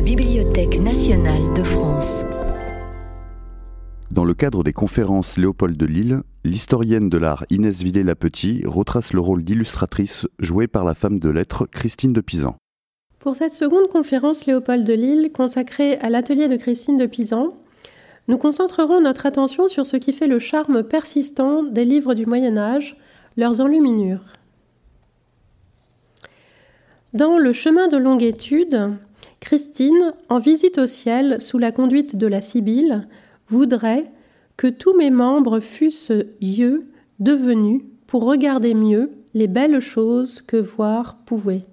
la Bibliothèque nationale de France. Dans le cadre des conférences Léopold de Lille, l'historienne de l'art Inès Villers-Lapetit retrace le rôle d'illustratrice joué par la femme de lettres Christine de Pisan. Pour cette seconde conférence Léopold de Lille consacrée à l'atelier de Christine de Pisan, nous concentrerons notre attention sur ce qui fait le charme persistant des livres du Moyen Âge, leurs enluminures. Dans Le chemin de longue étude, Christine, en visite au ciel sous la conduite de la Sibylle, voudrait que tous mes membres fussent yeux devenus pour regarder mieux les belles choses que voir pouvait.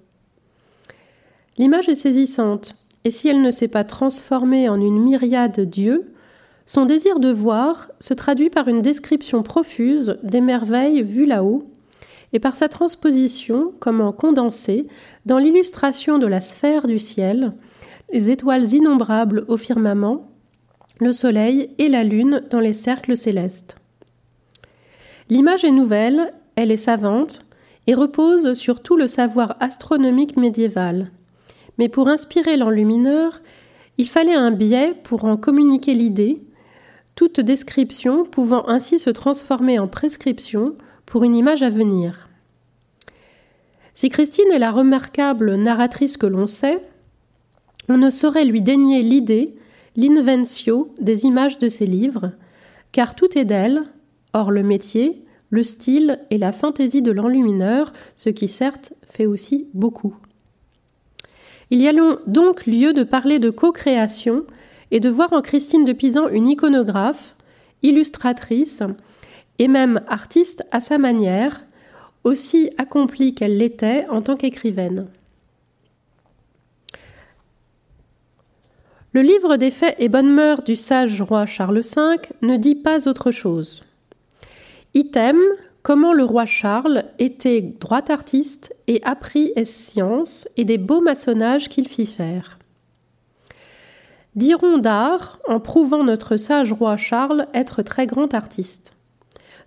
L'image est saisissante, et si elle ne s'est pas transformée en une myriade d'yeux, son désir de voir se traduit par une description profuse des merveilles vues là-haut, et par sa transposition, comme en condensé, dans l'illustration de la sphère du ciel, les étoiles innombrables au firmament, le soleil et la lune dans les cercles célestes. L'image est nouvelle, elle est savante, et repose sur tout le savoir astronomique médiéval. Mais pour inspirer l'enlumineur, il fallait un biais pour en communiquer l'idée, toute description pouvant ainsi se transformer en prescription pour une image à venir. Si Christine est la remarquable narratrice que l'on sait, on ne saurait lui dénier l'idée, l'inventio des images de ses livres, car tout est d'elle, or le métier, le style et la fantaisie de l'enlumineur, ce qui certes fait aussi beaucoup. Il y a donc lieu de parler de co-création et de voir en Christine de Pisan une iconographe, illustratrice et même artiste à sa manière, aussi accomplie qu'elle l'était en tant qu'écrivaine. Le livre des faits et bonnes mœurs du sage roi Charles V ne dit pas autre chose. Item, comment le roi Charles était droit artiste et apprit es sciences et des beaux maçonnages qu'il fit faire. Dirons d'art en prouvant notre sage roi Charles être très grand artiste.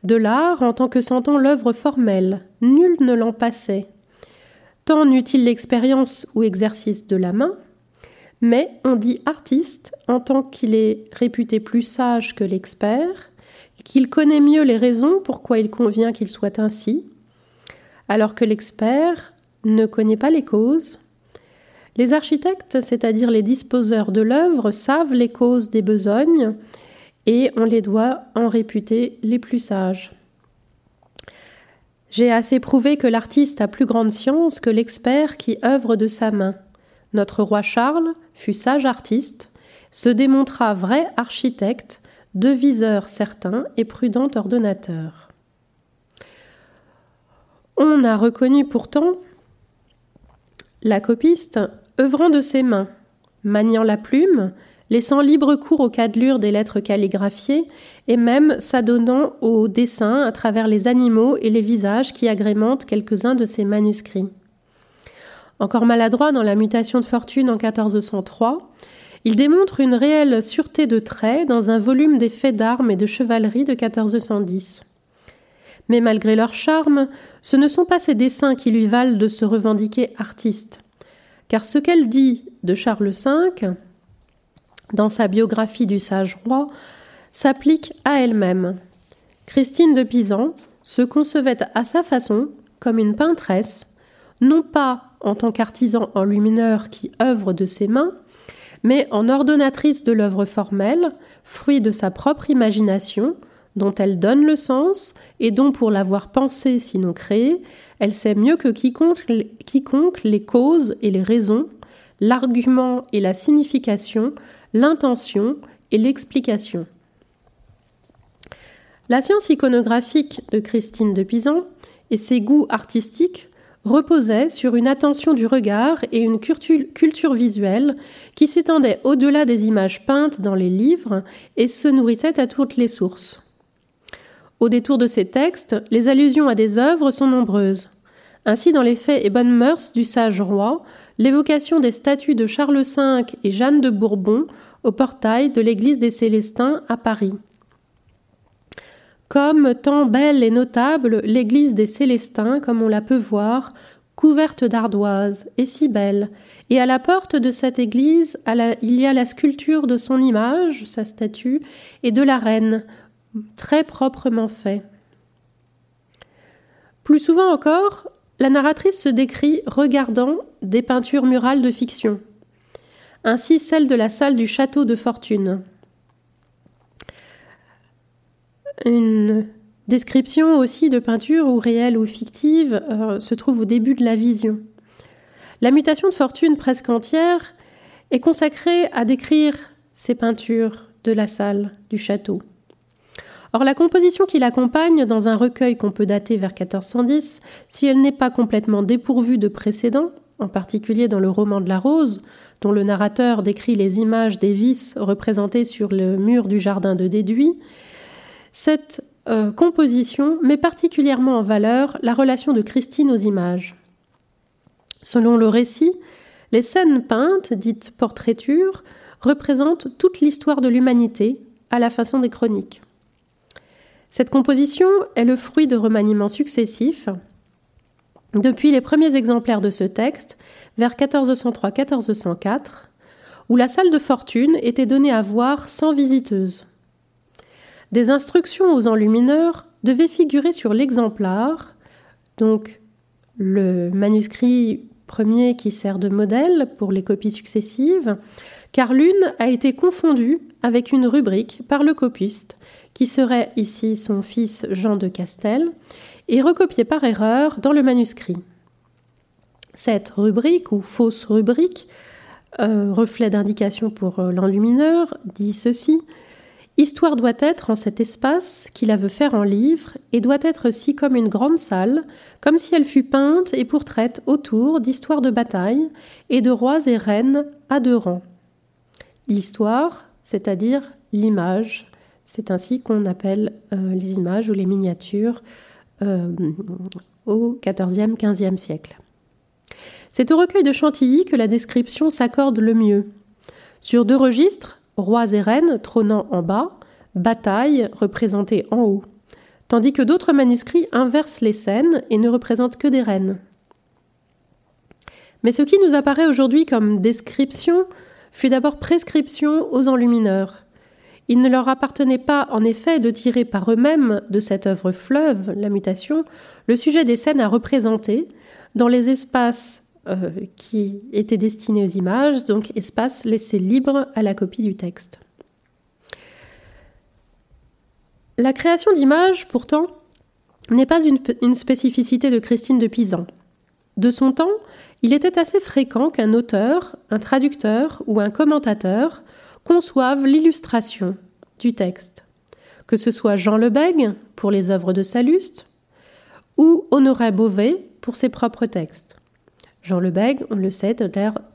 De l'art en tant que sentant l'œuvre formelle, nul ne l'en passait. Tant n'eut-il l'expérience ou exercice de la main, mais on dit artiste en tant qu'il est réputé plus sage que l'expert, qu'il connaît mieux les raisons pourquoi il convient qu'il soit ainsi, alors que l'expert ne connaît pas les causes. Les architectes, c'est-à-dire les disposeurs de l'œuvre, savent les causes des besognes et on les doit en réputer les plus sages. J'ai assez prouvé que l'artiste a plus grande science que l'expert qui œuvre de sa main. Notre roi Charles fut sage artiste, se démontra vrai architecte, deviseur certain et prudent ordonnateur. On a reconnu pourtant la copiste œuvrant de ses mains, maniant la plume, laissant libre cours aux cadlures des lettres calligraphiées et même s'adonnant au dessin à travers les animaux et les visages qui agrémentent quelques-uns de ses manuscrits. Encore maladroit dans la mutation de fortune en 1403, il démontre une réelle sûreté de traits dans un volume des faits d'armes et de chevalerie de 1410. Mais malgré leur charme, ce ne sont pas ces dessins qui lui valent de se revendiquer artiste. Car ce qu'elle dit de Charles V, dans sa biographie du sage roi, s'applique à elle-même. Christine de Pisan se concevait à sa façon comme une peintresse, non pas en tant qu'artisan enlumineur qui œuvre de ses mains, mais en ordonnatrice de l'œuvre formelle, fruit de sa propre imagination, dont elle donne le sens et dont, pour l'avoir pensée sinon créée, elle sait mieux que quiconque, quiconque les causes et les raisons, l'argument et la signification, l'intention et l'explication. La science iconographique de Christine de Pisan et ses goûts artistiques reposait sur une attention du regard et une culture visuelle qui s'étendait au-delà des images peintes dans les livres et se nourrissait à toutes les sources. Au détour de ces textes, les allusions à des œuvres sont nombreuses. Ainsi, dans les faits et bonnes mœurs du sage roi, l'évocation des statues de Charles V et Jeanne de Bourbon au portail de l'église des Célestins à Paris. Comme tant belle et notable l'église des Célestins, comme on la peut voir, couverte d'ardoises, et si belle, et à la porte de cette église, il y a la sculpture de son image, sa statue, et de la reine, très proprement fait. Plus souvent encore, la narratrice se décrit regardant des peintures murales de fiction, ainsi celle de la salle du château de Fortune. Une description aussi de peinture, ou réelle ou fictive, euh, se trouve au début de la vision. La mutation de Fortune presque entière est consacrée à décrire ces peintures de la salle du château. Or, la composition qui l'accompagne dans un recueil qu'on peut dater vers 1410, si elle n'est pas complètement dépourvue de précédents, en particulier dans le roman de la Rose, dont le narrateur décrit les images des vices représentées sur le mur du jardin de Déduit, cette euh, composition met particulièrement en valeur la relation de Christine aux images. Selon le récit, les scènes peintes, dites portraitures, représentent toute l'histoire de l'humanité à la façon des chroniques. Cette composition est le fruit de remaniements successifs depuis les premiers exemplaires de ce texte, vers 1403-1404, où la salle de fortune était donnée à voir sans visiteuse. Des instructions aux enlumineurs devaient figurer sur l'exemplaire, donc le manuscrit premier qui sert de modèle pour les copies successives, car l'une a été confondue avec une rubrique par le copiste qui serait ici son fils Jean de Castel, et recopié par erreur dans le manuscrit. Cette rubrique, ou fausse rubrique, euh, reflet d'indication pour euh, l'enlumineur, dit ceci Histoire doit être en cet espace qui la veut faire en livre, et doit être aussi comme une grande salle, comme si elle fût peinte et pourtraite autour d'histoires de bataille et de rois et reines à deux rangs. L'histoire, c'est-à-dire l'image, c'est ainsi qu'on appelle euh, les images ou les miniatures euh, au XIVe, XVe siècle. C'est au recueil de Chantilly que la description s'accorde le mieux. Sur deux registres, rois et reines trônant en bas, bataille représentée en haut, tandis que d'autres manuscrits inversent les scènes et ne représentent que des reines. Mais ce qui nous apparaît aujourd'hui comme description fut d'abord prescription aux enlumineurs, il ne leur appartenait pas, en effet, de tirer par eux-mêmes de cette œuvre fleuve, la mutation, le sujet des scènes à représenter dans les espaces euh, qui étaient destinés aux images, donc espaces laissés libres à la copie du texte. La création d'images, pourtant, n'est pas une, une, spécificité de Christine de Pisan. De son temps, il était assez fréquent qu'un auteur, un traducteur ou un commentateur conçoivent l'illustration du texte, que ce soit Jean Lebègue pour les œuvres de Salluste ou Honoré Beauvais pour ses propres textes. Jean Lebègue, on le sait,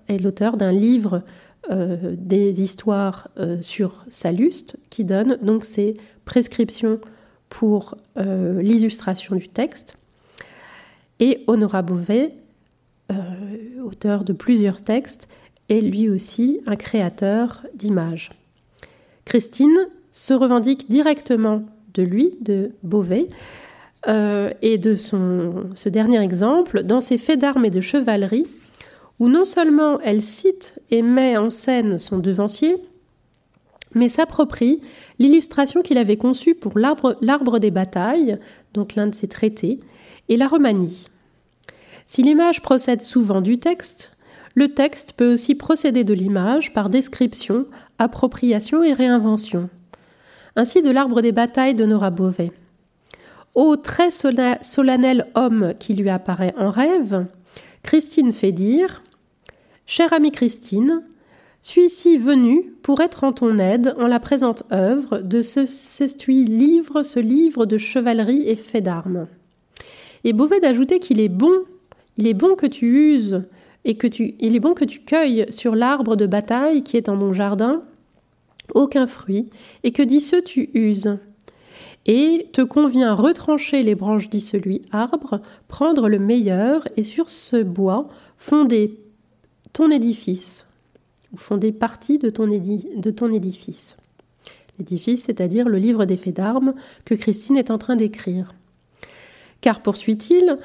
est l'auteur d'un livre euh, des histoires euh, sur Salluste qui donne donc ses prescriptions pour euh, l'illustration du texte. Et Honoré Beauvais, auteur de plusieurs textes, est lui aussi un créateur d'images. Christine se revendique directement de lui, de Beauvais, euh, et de ce dernier exemple dans ses faits d'armes et de chevalerie, où non seulement elle cite et met en scène son devancier, mais s'approprie l'illustration qu'il avait conçue pour l'arbre des batailles, donc l'un de ses traités, et la remanie. Si l'image procède souvent du texte, le texte peut aussi procéder de l'image par description, appropriation et réinvention. Ainsi de l'arbre des batailles de Nora Beauvais. Ô très solennel homme qui lui apparaît en rêve, Christine fait dire Chère amie Christine, suis-ci venue pour être en ton aide en la présente œuvre de ce s'estuie livre, ce livre de chevalerie et fait d'armes. Et Beauvais d'ajouter qu'il est bon, il est bon que tu uses et que tu, il est bon que tu cueilles sur l'arbre de bataille qui est en mon jardin aucun fruit, et que d'ici tu uses. Et te convient retrancher les branches celui arbre, prendre le meilleur, et sur ce bois fonder ton édifice, ou fonder partie de ton édifice. L'édifice, c'est-à-dire le livre des faits d'armes que Christine est en train d'écrire. Car, poursuit-il,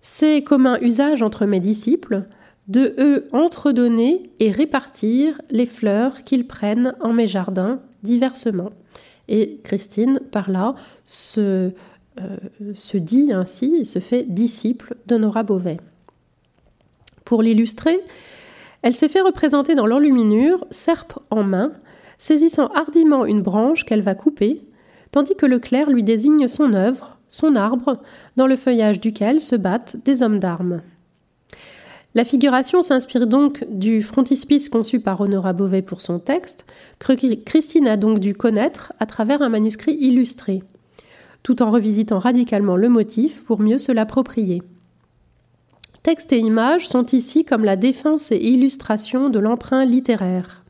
C'est commun usage entre mes disciples de eux entredonner et répartir les fleurs qu'ils prennent en mes jardins diversement. Et Christine, par là, se, euh, dit ainsi, se fait disciple de Nora Beauvais. Pour l'illustrer, elle s'est fait représenter dans l'enluminure, serpe en main, saisissant hardiment une branche qu'elle va couper, tandis que le clerc lui désigne son œuvre, son arbre, dans le feuillage duquel se battent des hommes d'armes. La figuration s'inspire donc du frontispice conçu par Honora Beauvais pour son texte, que Christine a donc dû connaître à travers un manuscrit illustré, tout en revisitant radicalement le motif pour mieux se l'approprier. Texte et images sont ici comme la défense et illustration de l'emprunt littéraire.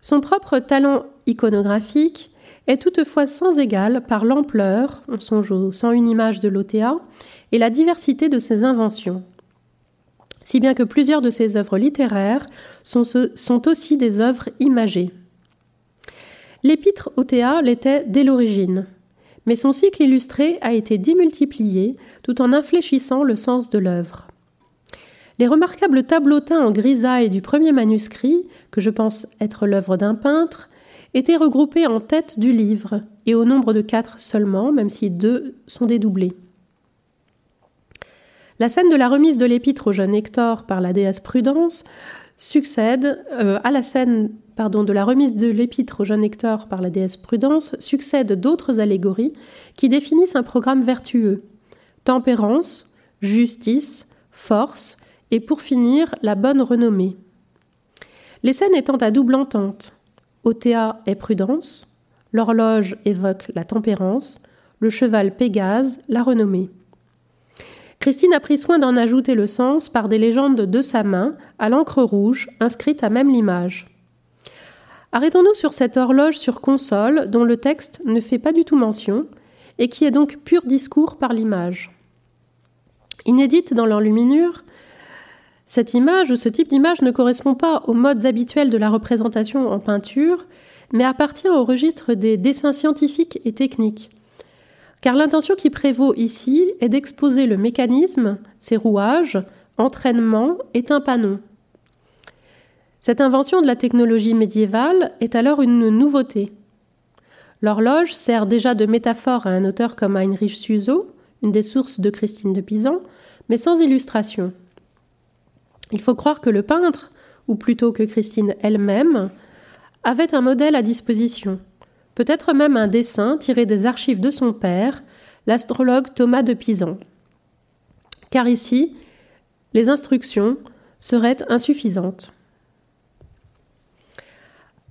Son propre talent iconographique est toutefois sans égal par l'ampleur, on songe au une image de l'OTA, et la diversité de ses inventions. Si bien que plusieurs de ses œuvres littéraires sont, sont aussi des œuvres imagées. L'épître OTA l'était dès l'origine, mais son cycle illustré a été démultiplié tout en infléchissant le sens de l'œuvre. Les remarquables tableaux teints en grisaille du premier manuscrit, que je pense être l'œuvre d'un peintre, étaient regroupés en tête du livre, et au nombre de quatre seulement, même si deux sont dédoublés. La scène de la remise de l'épître au jeune Hector par la déesse Prudence succède euh, à la scène de la remise de l'épître au jeune Hector par la déesse Prudence succèdent d'autres allégories qui définissent un programme vertueux tempérance, justice, force et pour finir la bonne renommée. Les scènes étant à double entente, Othéa est prudence, l'horloge évoque la tempérance, le cheval Pégase la renommée. Christine a pris soin d'en ajouter le sens par des légendes de sa main, à l'encre rouge, inscrites à même l'image. Arrêtons-nous sur cette horloge sur console dont le texte ne fait pas du tout mention, et qui est donc pur discours par l'image. Inédite dans l'enluminure, cette image ou ce type d'image ne correspond pas aux modes habituels de la représentation en peinture, mais appartient au registre des dessins scientifiques et techniques car l'intention qui prévaut ici est d'exposer le mécanisme, ses rouages, entraînement et tympanon. Cette invention de la technologie médiévale est alors une nouveauté. L'horloge sert déjà de métaphore à un auteur comme Heinrich Suso, une des sources de Christine de Pisan, mais sans illustration. Il faut croire que le peintre, ou plutôt que Christine elle-même, avait un modèle à disposition, peut-être même un dessin tiré des archives de son père, l'astrologue Thomas de Pisan. Car ici, les instructions seraient insuffisantes.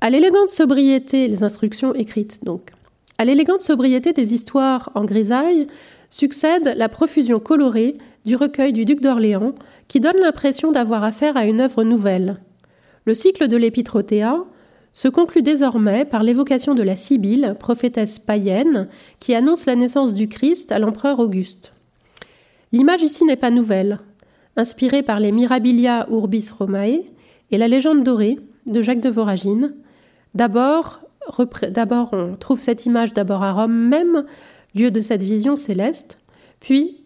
À l'élégante sobriété, les instructions écrites donc, à l'élégante sobriété des histoires en grisaille succède la profusion colorée du recueil du duc d'Orléans qui donne l'impression d'avoir affaire à une œuvre nouvelle. Le cycle de l'épître se conclut désormais par l'évocation de la Sibylle, prophétesse païenne, qui annonce la naissance du Christ à l'empereur Auguste. L'image ici n'est pas nouvelle. Inspirée par les Mirabilia Urbis Romae et la légende dorée de Jacques de Voragine, d'abord, d'abord on trouve cette image d'abord à Rome même, lieu de cette vision céleste, puis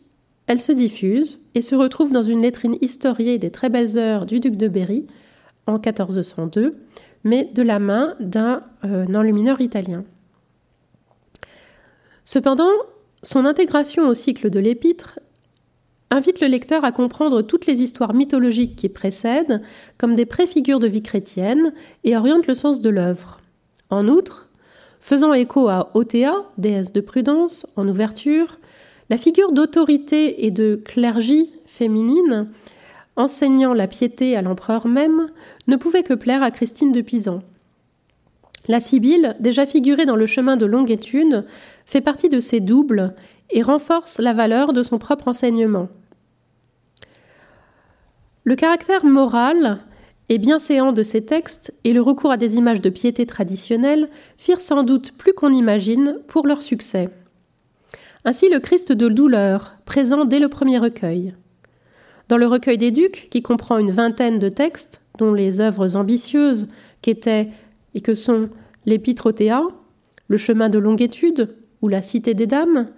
elle se diffuse et se retrouve dans une lettrine historiée des très belles heures du duc de Berry en 1402, mais de la main d'un euh, enlumineur italien. Cependant, son intégration au cycle de l'épître invite le lecteur à comprendre toutes les histoires mythologiques qui précèdent comme des préfigures de vie chrétienne et oriente le sens de l'œuvre. En outre, faisant écho à Othéa, déesse de prudence, en ouverture, la figure d'autorité et de clergie féminine enseignant la piété à l'empereur même, ne pouvait que plaire à Christine de Pisan. La Sibylle, déjà figurée dans le chemin de longue étude, fait partie de ses doubles et renforce la valeur de son propre enseignement. Le caractère moral et bienséant de ces textes et le recours à des images de piété traditionnelles firent sans doute plus qu'on imagine pour leur succès. Ainsi le Christ de douleur, présent dès le premier recueil. Dans le recueil des ducs, qui comprend une vingtaine de textes, dont les œuvres ambitieuses qu'étaient et que sont l'Épître Le chemin de longue étude ou la Cité des Dames,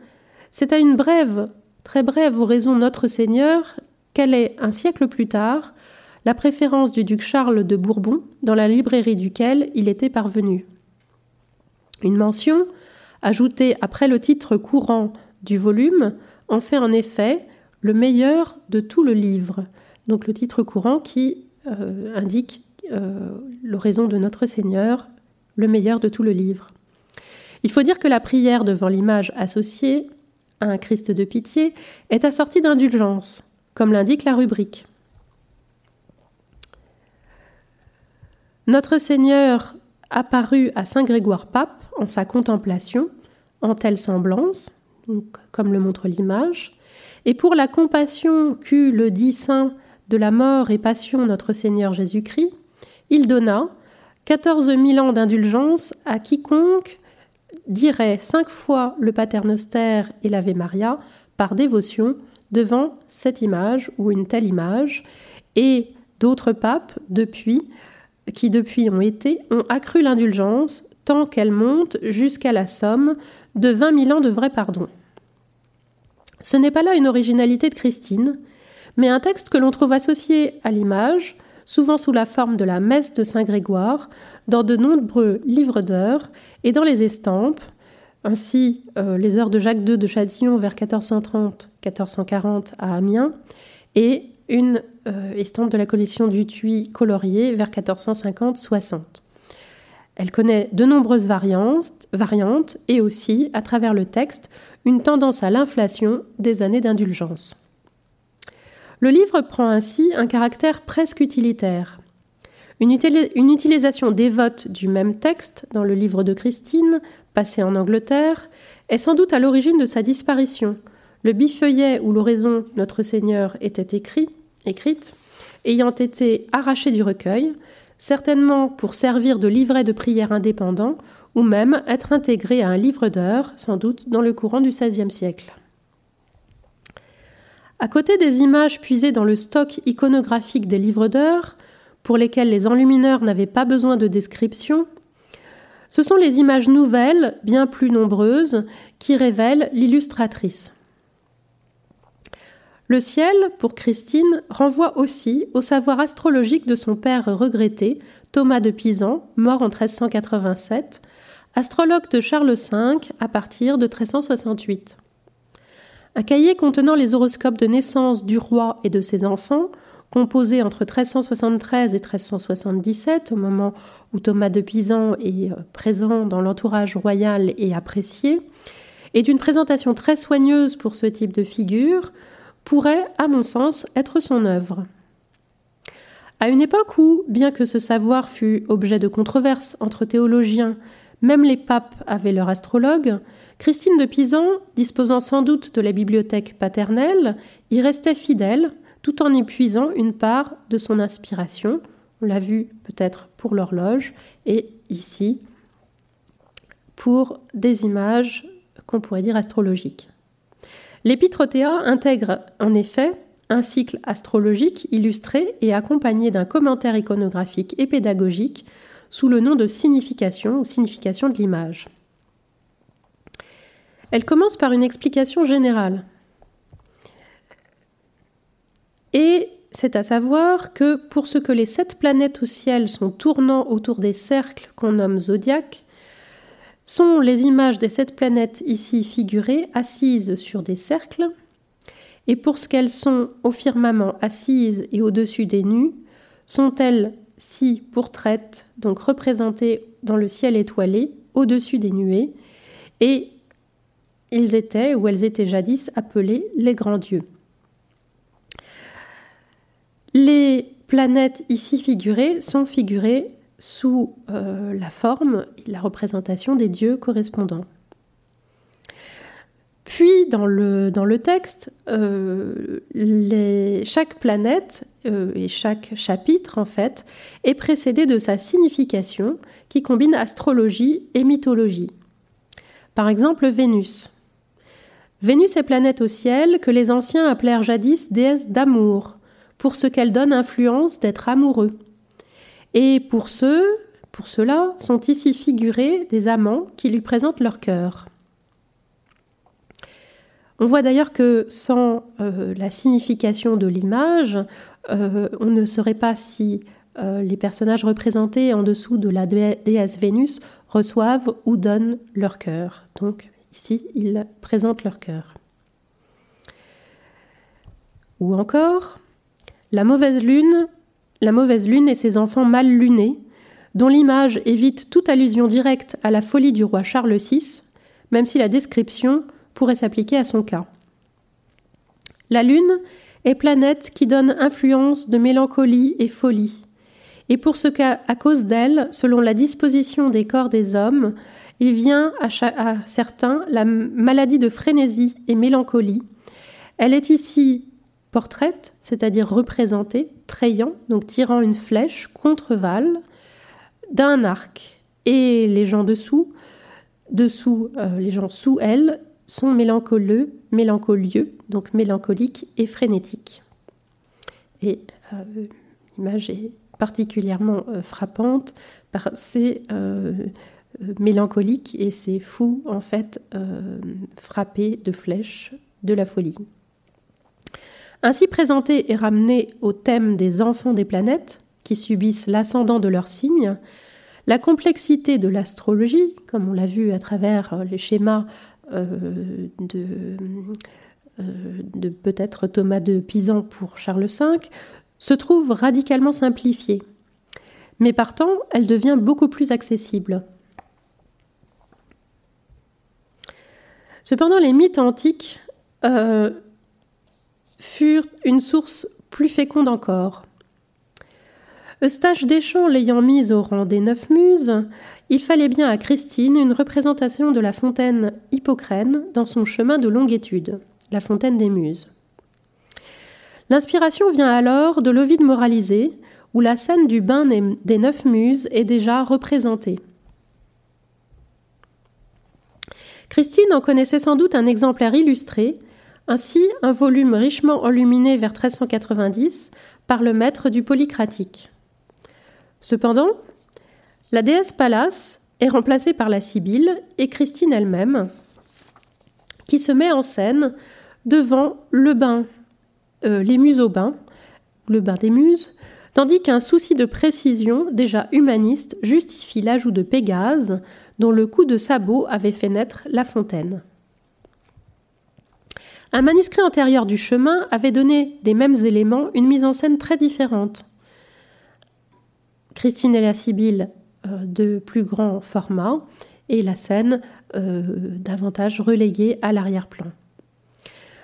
c'est à une brève Très brève oraison Notre Seigneur, quelle est, un siècle plus tard, la préférence du duc Charles de Bourbon, dans la librairie duquel il était parvenu. Une mention, ajoutée après le titre courant du volume, en fait en effet le meilleur de tout le livre. Donc le titre courant qui euh, indique euh, l'oraison de Notre Seigneur, le meilleur de tout le livre. Il faut dire que la prière devant l'image associée à un Christ de pitié est assortie d'indulgence, comme l'indique la rubrique. Notre Seigneur apparut à Saint Grégoire Pape en sa contemplation, en telle semblance, comme le montre l'image, et pour la compassion qu'eut le dit saint de la mort et passion notre Seigneur Jésus-Christ, il donna quatorze mille ans d'indulgence à quiconque dirait cinq fois le Paternoster et l'Ave Maria par dévotion devant cette image ou une telle image, et d'autres papes depuis qui depuis ont été ont accru l'indulgence tant qu'elle monte jusqu'à la somme de vingt mille ans de vrai pardon. Ce n'est pas là une originalité de Christine, mais un texte que l'on trouve associé à l'image, souvent sous la forme de la messe de Saint Grégoire, dans de nombreux livres d'heures et dans les estampes, ainsi euh, les heures de Jacques II de Châtillon vers 1430-1440 à Amiens, et une estampe de la collection du Tuy colorié vers 1450-60. Elle connaît de nombreuses variantes, variantes et aussi, à travers le texte, une tendance à l'inflation des années d'indulgence. Le livre prend ainsi un caractère presque utilitaire. Une, une, utilisation dévote du même texte dans le livre de Christine, passé en Angleterre, est sans doute à l'origine de sa disparition. Le bifeuillet où l'oraison Notre Seigneur était écrit, écrite, ayant été arraché du recueil, certainement pour servir de livret de prière indépendant ou même être intégré à un livre d'heures, sans doute dans le courant du XVIe siècle. À côté des images puisées dans le stock iconographique des livres d'heures, pour lesquels les enlumineurs n'avaient pas besoin de description, ce sont les images nouvelles, bien plus nombreuses, qui révèlent l'illustratrice. Le ciel, pour Christine, renvoie aussi au savoir astrologique de son père regretté, Thomas de Pisan, mort en 1387, astrologue de Charles V à partir de 1368. Un cahier contenant les horoscopes de naissance du roi et de ses enfants, composé entre 1373 et 1377, au moment où Thomas de Pisan est euh, présent dans l'entourage royal et apprécié, et d'une présentation très soigneuse pour ce type de figure, pourrait, à mon sens, être son œuvre. À une époque où, bien que ce savoir fût objet de controverses entre théologiens, même les papes avaient leur astrologue, Christine de Pisan, disposant sans doute de la bibliothèque paternelle, y restait fidèle, tout en y puisant une part de son inspiration. On l'a vu peut-être pour l'horloge, et ici pour des images qu'on pourrait dire astrologiques. L'Épitretéa intègre en effet un cycle astrologique illustré et accompagné d'un commentaire iconographique et pédagogique sous le nom de signification ou signification de l'image. Elle commence par une explication générale. Et c'est à savoir que pour ce que les sept planètes au ciel sont tournant autour des cercles qu'on nomme zodiaques, sont les images des sept planètes ici figurées assises sur des cercles, et pour ce qu'elles sont au firmament assises et au-dessus des nues, sont-elles si pourtraites, donc représentées dans le ciel étoilé, au-dessus des nuées, et ils étaient, ou elles étaient jadis, appelés les grands dieux. Les planètes ici figurées sont figurées sous euh, la forme et la représentation des dieux correspondants. Puis, dans le, texte, euh, chaque planète euh, et chaque chapitre, en fait, est précédé de sa signification qui combine astrologie et mythologie. Par exemple, Vénus. Vénus est planète au ciel que les anciens appelèrent jadis déesse d'amour, pour ce qu'elle donne influence d'être amoureux. Et pour ceux, pour cela, sont ici figurés des amants qui lui présentent leur cœur. On voit d'ailleurs que sans euh, la signification de l'image, euh, on ne saurait pas si les personnages représentés en dessous de la déesse Vénus reçoivent ou donnent leur cœur. Donc ici, ils présentent leur cœur. Ou encore, la mauvaise lune, la mauvaise lune et ses enfants mal lunés, dont l'image évite toute allusion directe à la folie du roi Charles VI, même si la description pourrait s'appliquer à son cas. La Lune est planète qui donne influence de mélancolie et folie. Et pour ce qu'à cause d'elle, selon la disposition des corps des hommes, il vient à, à certains la maladie de frénésie et mélancolie. Elle est ici portraite, c'est-à-dire représentée, trayant, donc tirant une flèche contre Val, d'un arc. Et les gens dessous, dessous, euh, les gens sous elle, sont mélancolieux, mélancolieux, donc mélancoliques et frénétiques. Et euh, l'image est particulièrement euh, frappante par ces mélancoliques et ces fous, en fait, frappés de flèches de la folie. Ainsi présenté et ramené au thème des enfants des planètes, qui subissent l'ascendant de leurs signes, la complexité de l'astrologie, comme on l'a vu à travers euh, les schémas euh, de, euh, de peut-être Thomas de Pisan pour Charles V, se trouve radicalement simplifiée. Mais partant, elle devient beaucoup plus accessible. Cependant, les mythes antiques furent une source plus féconde encore. Eustache Deschamps l'ayant mise au rang des neuf muses, il fallait bien à Christine une représentation de la fontaine Hippocrène dans son chemin de longue étude, la fontaine des muses. L'inspiration vient alors de l'Ovide moralisé, où la scène du bain des neuf muses est déjà représentée. Christine en connaissait sans doute un exemplaire illustré, ainsi, un volume richement enluminé vers 1390 par le maître du Polycratique. Cependant, la déesse Pallas est remplacée par la Sibylle et Christine elle-même, qui se met en scène devant le bain, euh, les muses au bain, le bain des muses, tandis qu'un souci de précision déjà humaniste justifie l'ajout de Pégase, dont le coup de sabot avait fait naître la fontaine. Un manuscrit antérieur du chemin avait donné des mêmes éléments une mise en scène très différente. Christine et la Sibylle euh, de plus grand format et la scène euh, davantage reléguée à l'arrière-plan.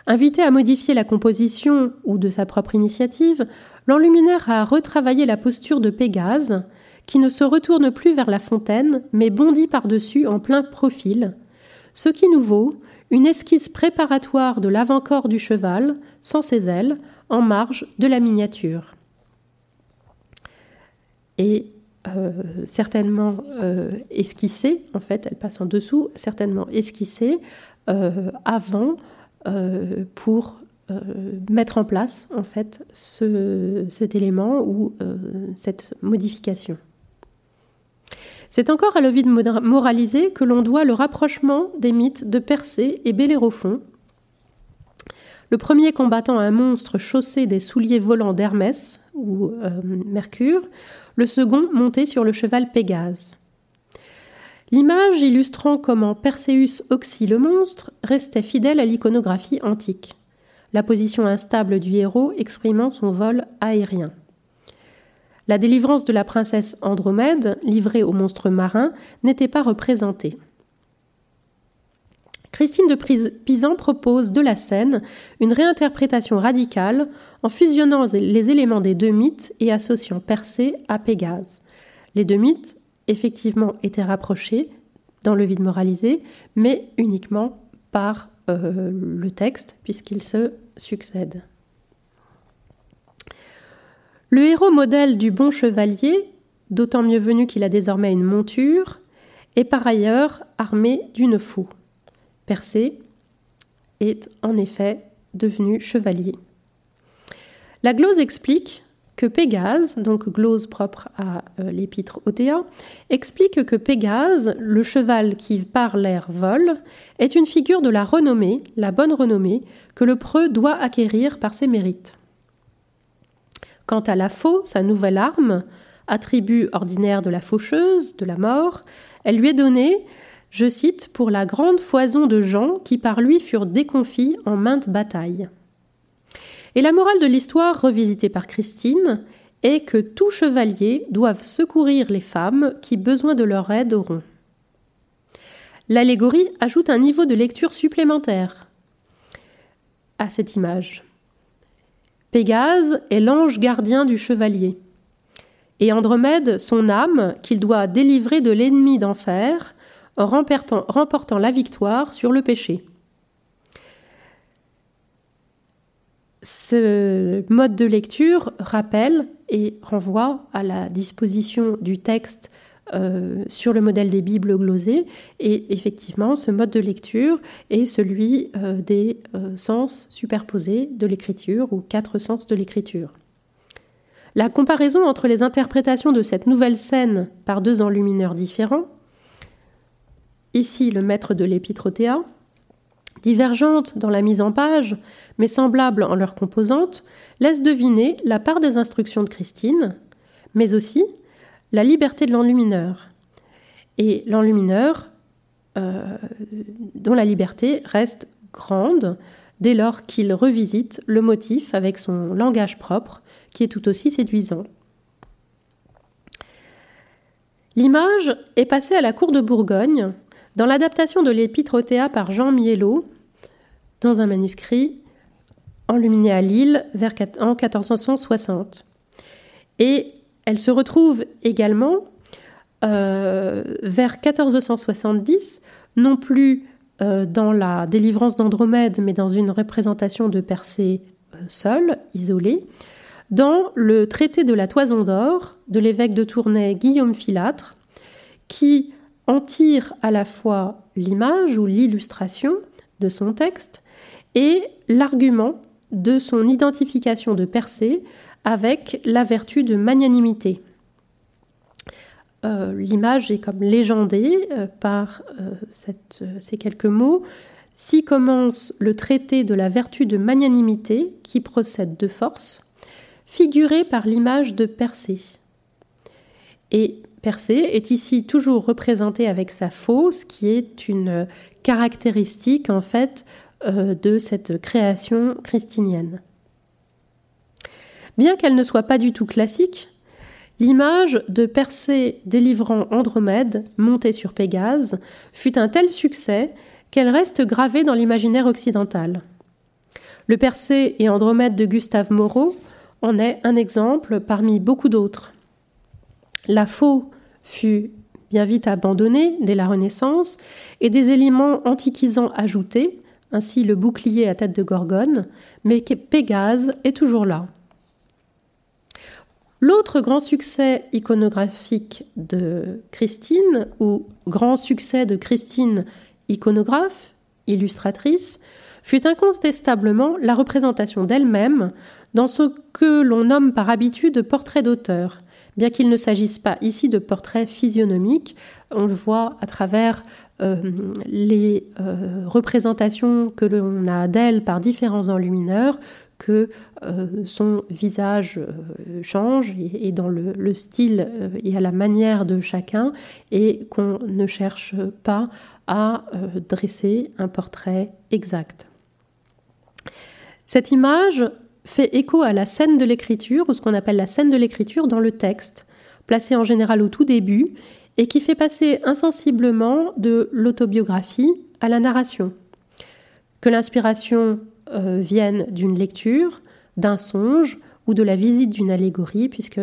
Invité à modifier la composition ou de sa propre initiative, l'enluminaire a retravaillé la posture de Pégase, qui ne se retourne plus vers la fontaine, mais bondit par-dessus en plein profil, ce qui nous vaut une esquisse préparatoire de l'avant-corps du cheval, sans ses ailes, en marge de la miniature. Et euh, certainement euh, esquissée, en fait, elle passe en dessous, certainement esquissée euh, avant pour mettre en place en fait cet élément ou cette modification. C'est encore à l'Ovide moralisé que l'on doit le rapprochement des mythes de Persée et Bellérophon. Le premier combattant un monstre chaussé des souliers volants d'Hermès ou euh, Mercure, le second monté sur le cheval Pégase. L'image illustrant comment Perséus oxy le monstre restait fidèle à l'iconographie antique, la position instable du héros exprimant son vol aérien. La délivrance de la princesse Andromède, livrée aux monstres marins, n'était pas représentée. Christine de Pisan propose de la scène une réinterprétation radicale en fusionnant les éléments des deux mythes et associant Persée à Pégase. Les deux mythes, effectivement, étaient rapprochés dans le vide moralisé, mais uniquement par euh, le texte, puisqu'ils se succèdent. Le héros modèle du bon chevalier, d'autant mieux venu qu'il a désormais une monture, est par ailleurs armé d'une faux. Persée est en effet devenu chevalier. La glose explique que Pégase, donc glose propre à euh, l'épître Othéa, explique que Pégase, le cheval qui par l'air vole, est une figure de la renommée, la bonne renommée, que le preux doit acquérir par ses mérites. Quant à la faux, sa nouvelle arme, attribut ordinaire de la faucheuse, de la mort, elle lui est donnée, je cite, pour la grande foison de gens qui par lui furent déconfits en maintes batailles. Et la morale de l'histoire revisitée par Christine est que tout chevalier doivent secourir les femmes qui, besoin de leur aide, auront. L'allégorie ajoute un niveau de lecture supplémentaire à cette image. Pégase est l'ange gardien du chevalier, et Andromède son âme qu'il doit délivrer de l'ennemi d'enfer en remportant la victoire sur le péché. Ce mode de lecture rappelle et renvoie à la disposition du texte euh, sur le modèle des Bibles glosées. Et effectivement, ce mode de lecture est celui euh, des euh, sens superposés de l'écriture ou quatre sens de l'écriture. La comparaison entre les interprétations de cette nouvelle scène par deux enlumineurs différents, ici le maître de l'épître divergentes dans la mise en page, mais semblables en leurs composantes, laisse deviner la part des instructions de Christine, mais aussi la liberté de l'enlumineur. Et l'enlumineur, euh, dont la liberté reste grande dès lors qu'il revisite le motif avec son langage propre, qui est tout aussi séduisant. L'image est passée à la cour de Bourgogne dans l'adaptation de l'Épître par Jean Miellot, dans un manuscrit enluminé à Lille en 1460. Et elle se retrouve également euh, vers 1470, non plus euh, dans la délivrance d'Andromède, mais dans une représentation de Persée euh, seule, isolée, dans le traité de la Toison d'Or de l'évêque de Tournai Guillaume Filâtre, qui en tire à la fois l'image ou l'illustration de son texte et l'argument de son identification de Persée avec la vertu de magnanimité. Euh, l'image est comme légendée euh, par euh, ces quelques mots. Si commence le traité de la vertu de magnanimité qui procède de force, figuré par l'image de Persée. Et Persée est ici toujours représenté avec sa fausse, qui est une caractéristique en fait de cette création christinienne. Bien qu'elle ne soit pas du tout classique, l'image de Persée délivrant Andromède, montée sur Pégase, fut un tel succès qu'elle reste gravée dans l'imaginaire occidental. Le Persée et Andromède de Gustave Moreau en est un exemple parmi beaucoup d'autres. La faux fut bien vite abandonnée dès la Renaissance et des éléments antiquisants ajoutés, ainsi le bouclier à tête de Gorgone, mais Pégase est toujours là. L'autre grand succès iconographique de Christine, ou grand succès de Christine iconographe, illustratrice, fut incontestablement la représentation d'elle-même dans ce que l'on nomme par habitude portrait d'auteur, bien qu'il ne s'agisse pas ici de portrait physionomique, on le voit à travers euh, les euh, représentations que l'on a d'elle par différents enlumineurs, que euh, son visage change et, dans le, le style et à la manière de chacun, et qu'on ne cherche pas à dresser un portrait exact. Cette image fait écho à la scène de l'écriture, ou ce qu'on appelle la scène de l'écriture dans le texte, placée en général au tout début, et qui fait passer insensiblement de l'autobiographie à la narration. Que l'inspiration euh, vienne d'une lecture, d'un songe ou de la visite d'une allégorie, puisque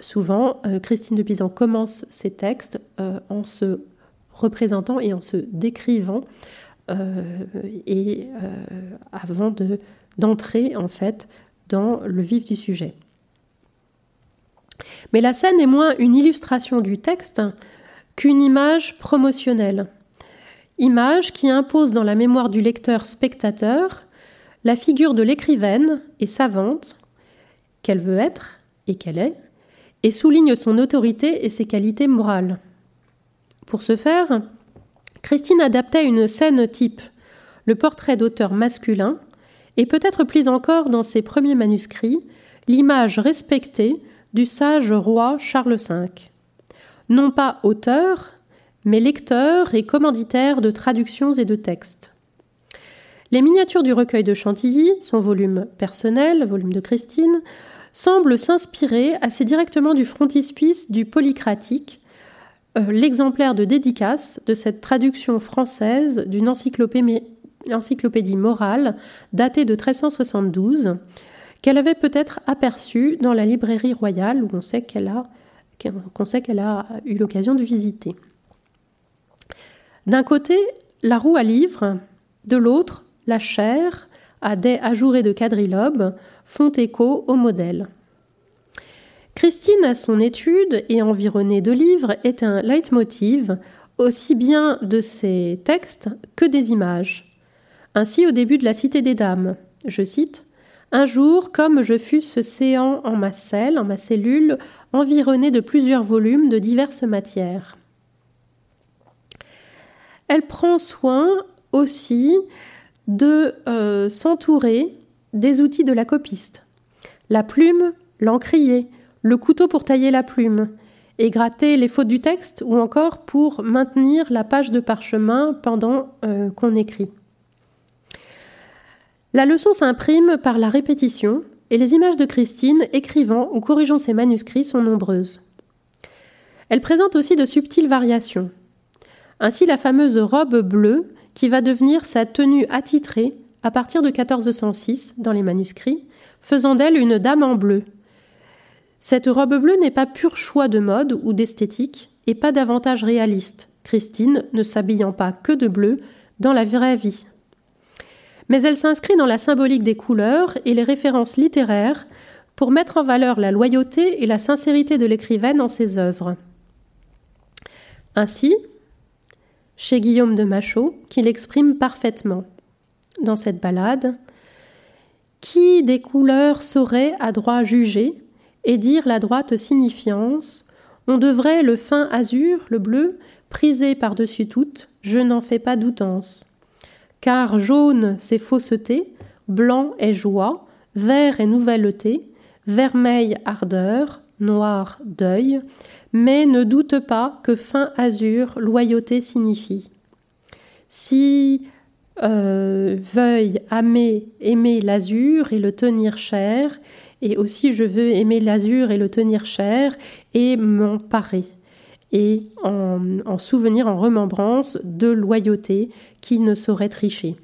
souvent euh, Christine de Pizan commence ses textes euh, en se représentant et en se décrivant, et avant de d'entrer en fait dans le vif du sujet. Mais la scène est moins une illustration du texte qu'une image promotionnelle. Image qui impose dans la mémoire du lecteur spectateur la figure de l'écrivaine et savante qu'elle veut être et qu'elle est, et souligne son autorité et ses qualités morales. Pour ce faire, Christine adaptait une scène type, le portrait d'auteur masculin, et peut-être plus encore dans ses premiers manuscrits, l'image respectée du sage roi Charles V. Non pas auteur, mais lecteur et commanditaire de traductions et de textes. Les miniatures du recueil de Chantilly, son volume personnel, volume de Christine, semblent s'inspirer assez directement du frontispice du Polycratique, euh, l'exemplaire de dédicace de cette traduction française d'une encyclopédie morale datée de 1372, qu'elle avait peut-être aperçue dans la librairie royale où on sait qu'elle a, qu'on sait qu'elle a eu l'occasion de visiter. D'un côté, la roue à livres, de l'autre, la chair, à dés ajourés de quadrilobe, font écho au modèle. Christine, à son étude et environnée de livres, est un leitmotiv aussi bien de ses textes que des images. Ainsi, au début de La Cité des Dames, je cite Un jour, comme je fusse séant en ma selle, en ma cellule, environnée de plusieurs volumes de diverses matières. Elle prend soin aussi de euh, s'entourer des outils de la copiste. La plume, l'encrier, le couteau pour tailler la plume, et les fautes du texte, ou encore pour maintenir la page de parchemin pendant euh, qu'on écrit. La leçon s'imprime par la répétition, et les images de Christine, écrivant ou corrigeant ses manuscrits, sont nombreuses. Elle présente aussi de subtiles variations. Ainsi, la fameuse robe bleue, qui va devenir sa tenue attitrée à partir de 1406 dans les manuscrits, faisant d'elle une dame en bleu, cette robe bleue n'est pas pur choix de mode ou d'esthétique et pas davantage réaliste, Christine ne s'habillant pas que de bleu dans la vraie vie. Mais elle s'inscrit dans la symbolique des couleurs et les références littéraires pour mettre en valeur la loyauté et la sincérité de l'écrivaine dans ses œuvres. Ainsi, chez Guillaume de Machaut, qu'il exprime parfaitement dans cette ballade, qui des couleurs saurait à droit juger et dire la droite signifiance, on devrait le fin azur, le bleu, priser par-dessus toutes, je n'en fais pas doutance. Car jaune c'est fausseté, blanc est joie, vert est nouvelleté, vermeil ardeur, noir deuil, mais ne doute pas que fin azur loyauté signifie. Si euh, veuille aimer, aimer l'azur et le tenir cher, et aussi je veux aimer l'azur et le tenir cher et m'en parer et en, souvenir, en remembrance de loyauté qui ne saurait tricher,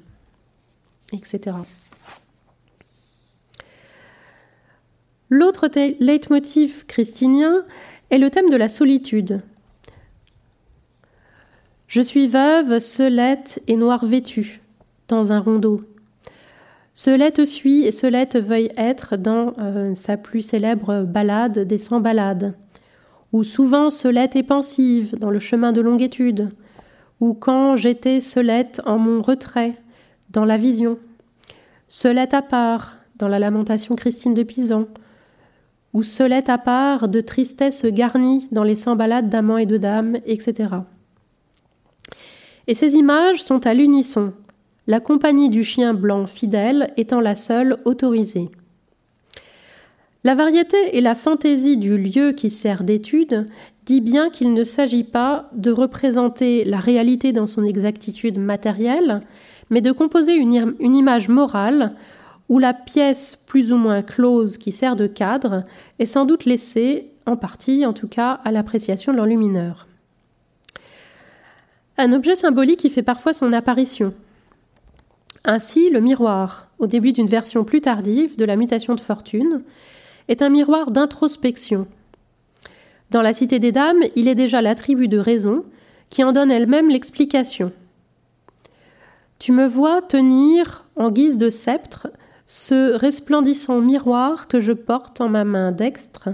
etc. L'autre leitmotiv christinien est le thème de la solitude. Je suis veuve, seulette et noire vêtue dans un rondeau. Celette suit et Celette veuille être dans euh, sa plus célèbre ballade des cent ballades, où souvent Celette est pensive dans le chemin de longue étude, ou quand j'étais Celette en mon retrait, dans la vision, Celette à part dans la lamentation Christine de Pisan, ou Celette à part de tristesse garnie dans les cent d'amants et de dames, etc. Et ces images sont à l'unisson, la compagnie du chien blanc fidèle étant la seule autorisée. La variété et la fantaisie du lieu qui sert d'étude dit bien qu'il ne s'agit pas de représenter la réalité dans son exactitude matérielle, mais de composer une, image morale où la pièce plus ou moins close qui sert de cadre est sans doute laissée, en partie en tout cas, à l'appréciation de l'enlumineur. Un objet symbolique qui fait parfois son apparition, ainsi, le miroir, au début d'une version plus tardive de la mutation de fortune, est un miroir d'introspection. Dans la Cité des Dames, il est déjà l'attribut de raison qui en donne elle-même l'explication. Tu me vois tenir en guise de sceptre ce resplendissant miroir que je porte en ma main dextre,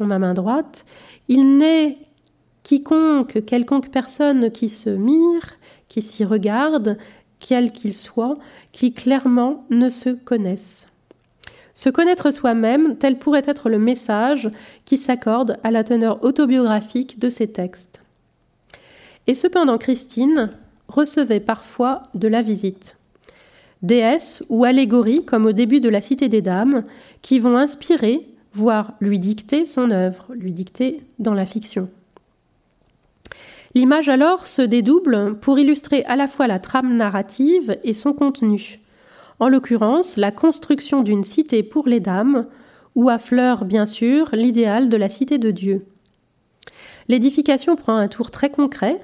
en ma main droite. Il n'est quiconque, quelconque personne qui se mire, qui s'y regarde, quels qu'ils soient, qui clairement ne se connaissent. Se connaître soi-même, tel pourrait être le message qui s'accorde à la teneur autobiographique de ces textes. Et cependant, Christine recevait parfois de la visite. Déesses ou allégories, comme au début de la Cité des Dames, qui vont inspirer, voire lui dicter son œuvre, lui dicter dans la fiction. L'image alors se dédouble pour illustrer à la fois la trame narrative et son contenu en l'occurrence la construction d'une cité pour les dames, où affleure bien sûr l'idéal de la cité de Dieu. L'édification prend un tour très concret,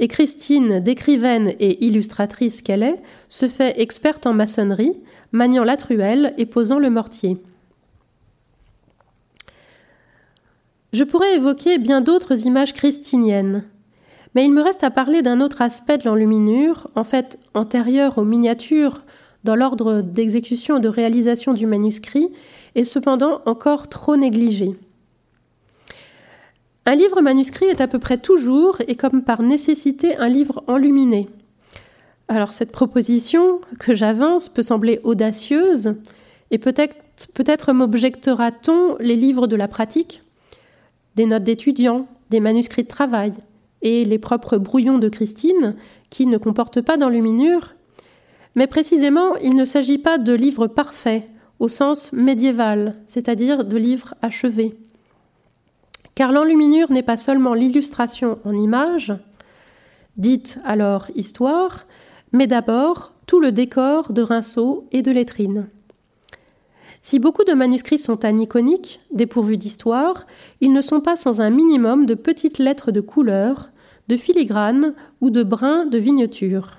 et Christine, d'écrivaine et illustratrice qu'elle est, se fait experte en maçonnerie, maniant la truelle et posant le mortier. Je pourrais évoquer bien d'autres images christiniennes, mais il me reste à parler d'un autre aspect de l'enluminure, en fait antérieur aux miniatures dans l'ordre d'exécution et de réalisation du manuscrit est cependant encore trop négligé. Un livre manuscrit est à peu près toujours, et comme par nécessité, un livre enluminé. Alors cette proposition que j'avance peut sembler audacieuse, et peut-être peut-être m'objectera-t-on les livres de la pratique, des notes d'étudiants, des manuscrits de travail, et les propres brouillons de Christine, qui ne comportent pas d'enluminure, mais précisément, il ne s'agit pas de livres parfaits au sens médiéval, c'est-à-dire de livres achevés. Car l'enluminure n'est pas seulement l'illustration en images, dite alors histoire, mais d'abord tout le décor de rinceaux et de lettrines. Si beaucoup de manuscrits sont aniconiques, dépourvus d'histoire, ils ne sont pas sans un minimum de petites lettres de couleur, de filigrane ou de brins de vigneture.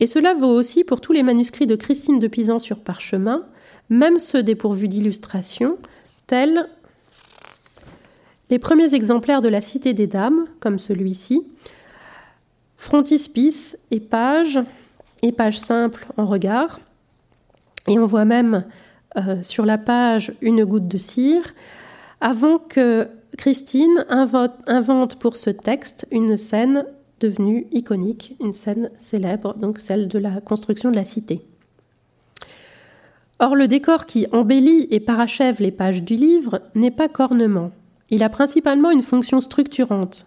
Et cela vaut aussi pour tous les manuscrits de Christine de Pisan sur parchemin, même ceux dépourvus d'illustrations, tels les premiers exemplaires de la Cité des Dames, comme celui-ci, frontispice et page, et page simple en regard. Et on voit même euh, sur la page une goutte de cire, avant que Christine invente pour ce texte une scène devenue iconique, une scène célèbre, donc celle de la construction de la cité. Or, le décor qui embellit et parachève les pages du livre n'est pas cornement. Il a principalement une fonction structurante.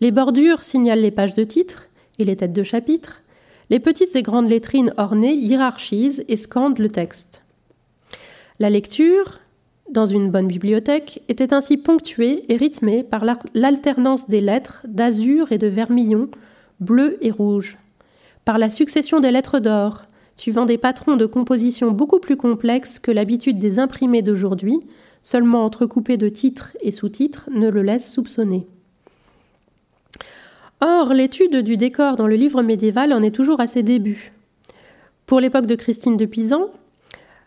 Les bordures signalent les pages de titre et les têtes de chapitre. Les petites et grandes lettrines ornées hiérarchisent et scandent le texte. La lecture, dans une bonne bibliothèque, était ainsi ponctuée et rythmée par l'alternance des lettres d'azur et de vermillon, bleu et rouge, par la succession des lettres d'or, suivant des patrons de composition beaucoup plus complexes que l'habitude des imprimés d'aujourd'hui, seulement entrecoupés de titres et sous-titres, ne le laisse soupçonner. Or, l'étude du décor dans le livre médiéval en est toujours à ses débuts. Pour l'époque de Christine de Pisan,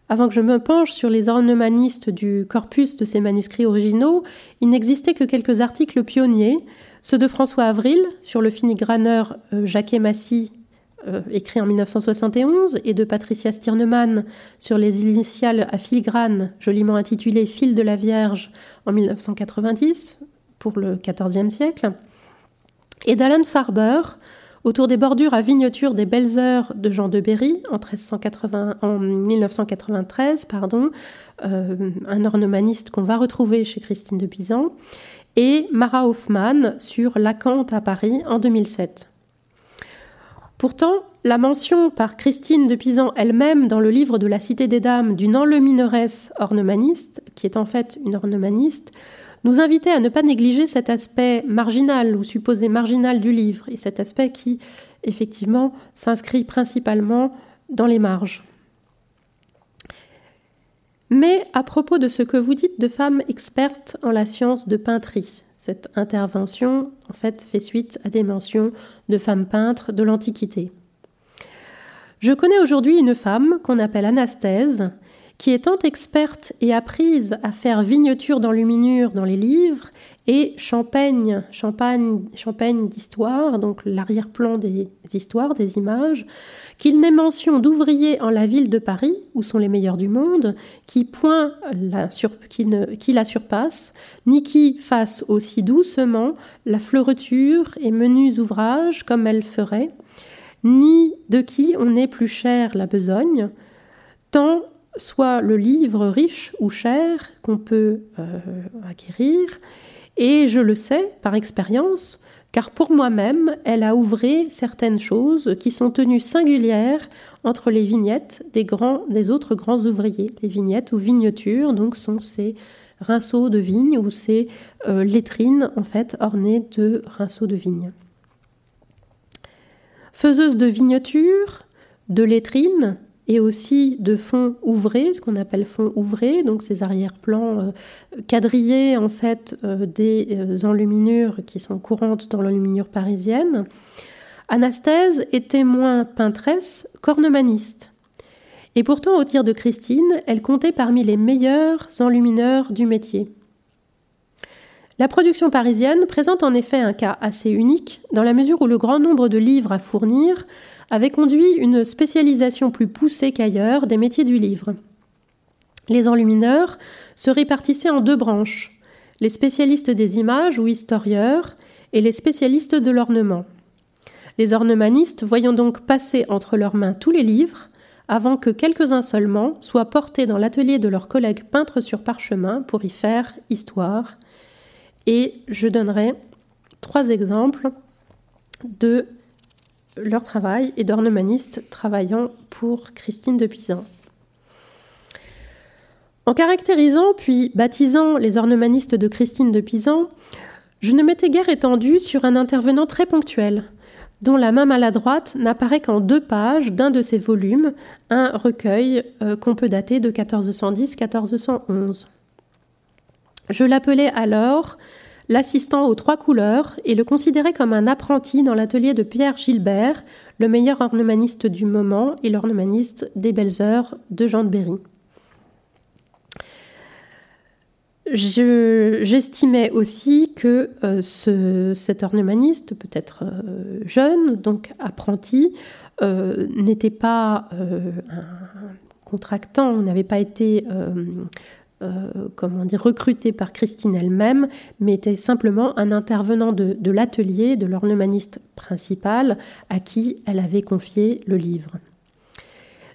avant que je me penche sur les ornemanistes du corpus de ces manuscrits originaux, il n'existait que quelques articles pionniers, ceux de François Avril sur le filigraneur euh, Jacques Massy, euh, écrit en 1971, et de Patricia Stirnemann sur les initiales à filigrane, joliment intitulées Fil de la Vierge en 1990, pour le XIVe siècle, et d'Alan Farber autour des bordures à vignoture des Belles Heures de Jean de Berry en, 1380, en 1993, pardon, euh, un ornemaniste qu'on va retrouver chez Christine de Pisan, et Mara Hoffman sur Lacante à Paris en 2007. Pourtant, la mention par Christine de Pisan elle-même dans le livre de la Cité des Dames d'une enlumineresse ornemaniste, qui est en fait une ornemaniste, nous invitait à ne pas négliger cet aspect marginal ou supposé marginal du livre, et cet aspect qui, effectivement, s'inscrit principalement dans les marges. Mais à propos de ce que vous dites de femmes expertes en la science de peinterie, cette intervention, en fait, fait suite à des mentions de femmes peintres de l'Antiquité. Je connais aujourd'hui une femme qu'on appelle Anasthèse, qui est tant experte et apprise à faire vigneture d'enluminure dans les livres et champagne, champagne, champagne d'histoire, donc l'arrière-plan des histoires, des images, qu'il n'ait mention d'ouvriers en la ville de Paris, où sont les meilleurs du monde, qui, point la qui, la surpasse, ni qui fasse aussi doucement la fleureture et menus ouvrages comme elle ferait, ni de qui on est plus cher la besogne, tant soit le livre riche ou cher qu'on peut euh, acquérir, et je le sais par expérience, car pour moi-même, elle a ouvré certaines choses qui sont tenues singulières entre les vignettes des, grands, des autres grands ouvriers. Les vignettes ou vignetures, donc, sont ces rinceaux de vigne ou ces euh, lettrines, en fait, ornées de rinceaux de vigne. Faiseuse de vignetures, de lettrines, et aussi de fonds ouvrés, ce qu'on appelle fonds ouvrés, donc ces arrière-plans euh, quadrillés en fait euh, des euh, enluminures qui sont courantes dans l'enluminure parisienne. Anasthèse était moins peintresse qu'ornemaniste. Et pourtant, au tir de Christine, elle comptait parmi les meilleurs enlumineurs du métier. La production parisienne présente en effet un cas assez unique, dans la mesure où le grand nombre de livres à fournir avait conduit une spécialisation plus poussée qu'ailleurs des métiers du livre. Les enlumineurs se répartissaient en deux branches, les spécialistes des images ou historieurs et les spécialistes de l'ornement. Les ornemanistes voyant donc passer entre leurs mains tous les livres, avant que quelques-uns seulement soient portés dans l'atelier de leurs collègues peintres sur parchemin pour y faire histoire. Et je donnerai trois exemples de leur travail et d'ornemanistes travaillant pour Christine de Pisan. En caractérisant puis baptisant les ornemanistes de Christine de Pisan, je ne m'étais guère étendue sur un intervenant très ponctuel, dont la main maladroite n'apparaît qu'en deux pages d'un de ses volumes, un recueil euh, qu'on peut dater de 1410-1411. Je l'appelais alors l'assistant aux trois couleurs et le considérait comme un apprenti dans l'atelier de Pierre Gilbert, le meilleur ornemaniste du moment et l'ornemaniste des belles heures de Jean de Berry. J'estimais aussi que euh, cet ornemaniste, peut-être euh, jeune, donc apprenti, euh, n'était pas un contractant, n'avait pas été euh, comment dire, recruté par Christine elle-même, mais était simplement un intervenant de, l'atelier de l'ornemaniste principal à qui elle avait confié le livre.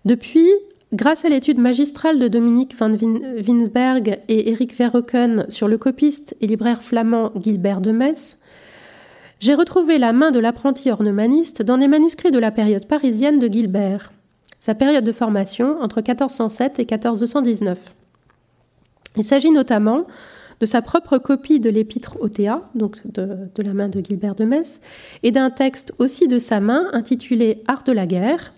Depuis, grâce à l'étude magistrale de Dominique van Winsberg et Eric Verhoeken sur le copiste et libraire flamand Gilbert de Metz, j'ai retrouvé la main de l'apprenti ornemaniste dans des manuscrits de la période parisienne de Gilbert, sa période de formation entre 1407 et 1419. Il s'agit notamment de sa propre copie de l'épître Othéa, donc de, la main de Gilbert de Metz, et d'un texte aussi de sa main intitulé Art de la guerre,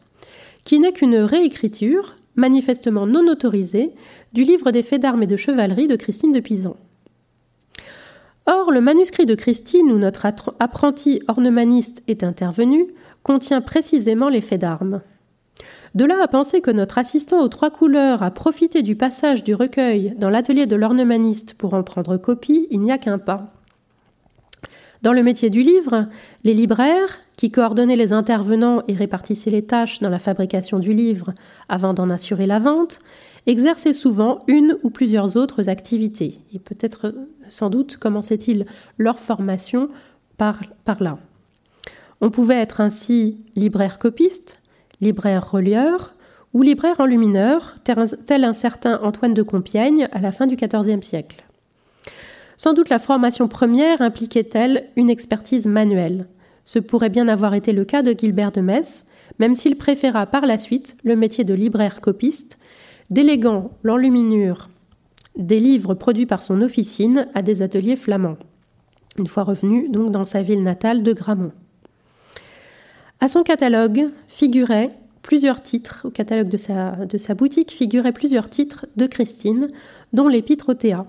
qui n'est qu'une réécriture, manifestement non autorisée, du livre des faits d'armes et de chevalerie de Christine de Pisan. Or, le manuscrit de Christine, où notre apprenti ornemaniste est intervenu, contient précisément les faits d'armes. De là à penser que notre assistant aux trois couleurs a profité du passage du recueil dans l'atelier de l'ornemaniste pour en prendre copie, il n'y a qu'un pas. Dans le métier du livre, les libraires, qui coordonnaient les intervenants et répartissaient les tâches dans la fabrication du livre avant d'en assurer la vente, exerçaient souvent une ou plusieurs autres activités. Et peut-être, sans doute, commençaient-ils leur formation par, par là. On pouvait être ainsi libraire copiste, libraire relieur ou libraire enlumineur, tel un certain Antoine de Compiègne à la fin du XIVe siècle. Sans doute la formation première impliquait-elle une expertise manuelle. Ce pourrait bien avoir été le cas de Gilbert de Metz, même s'il préféra par la suite le métier de libraire copiste, déléguant l'enluminure des livres produits par son officine à des ateliers flamands, une fois revenu donc dans sa ville natale de Gramont. À son catalogue figuraient plusieurs titres, au catalogue de sa, boutique figuraient plusieurs titres de Christine, dont l'épître Théa.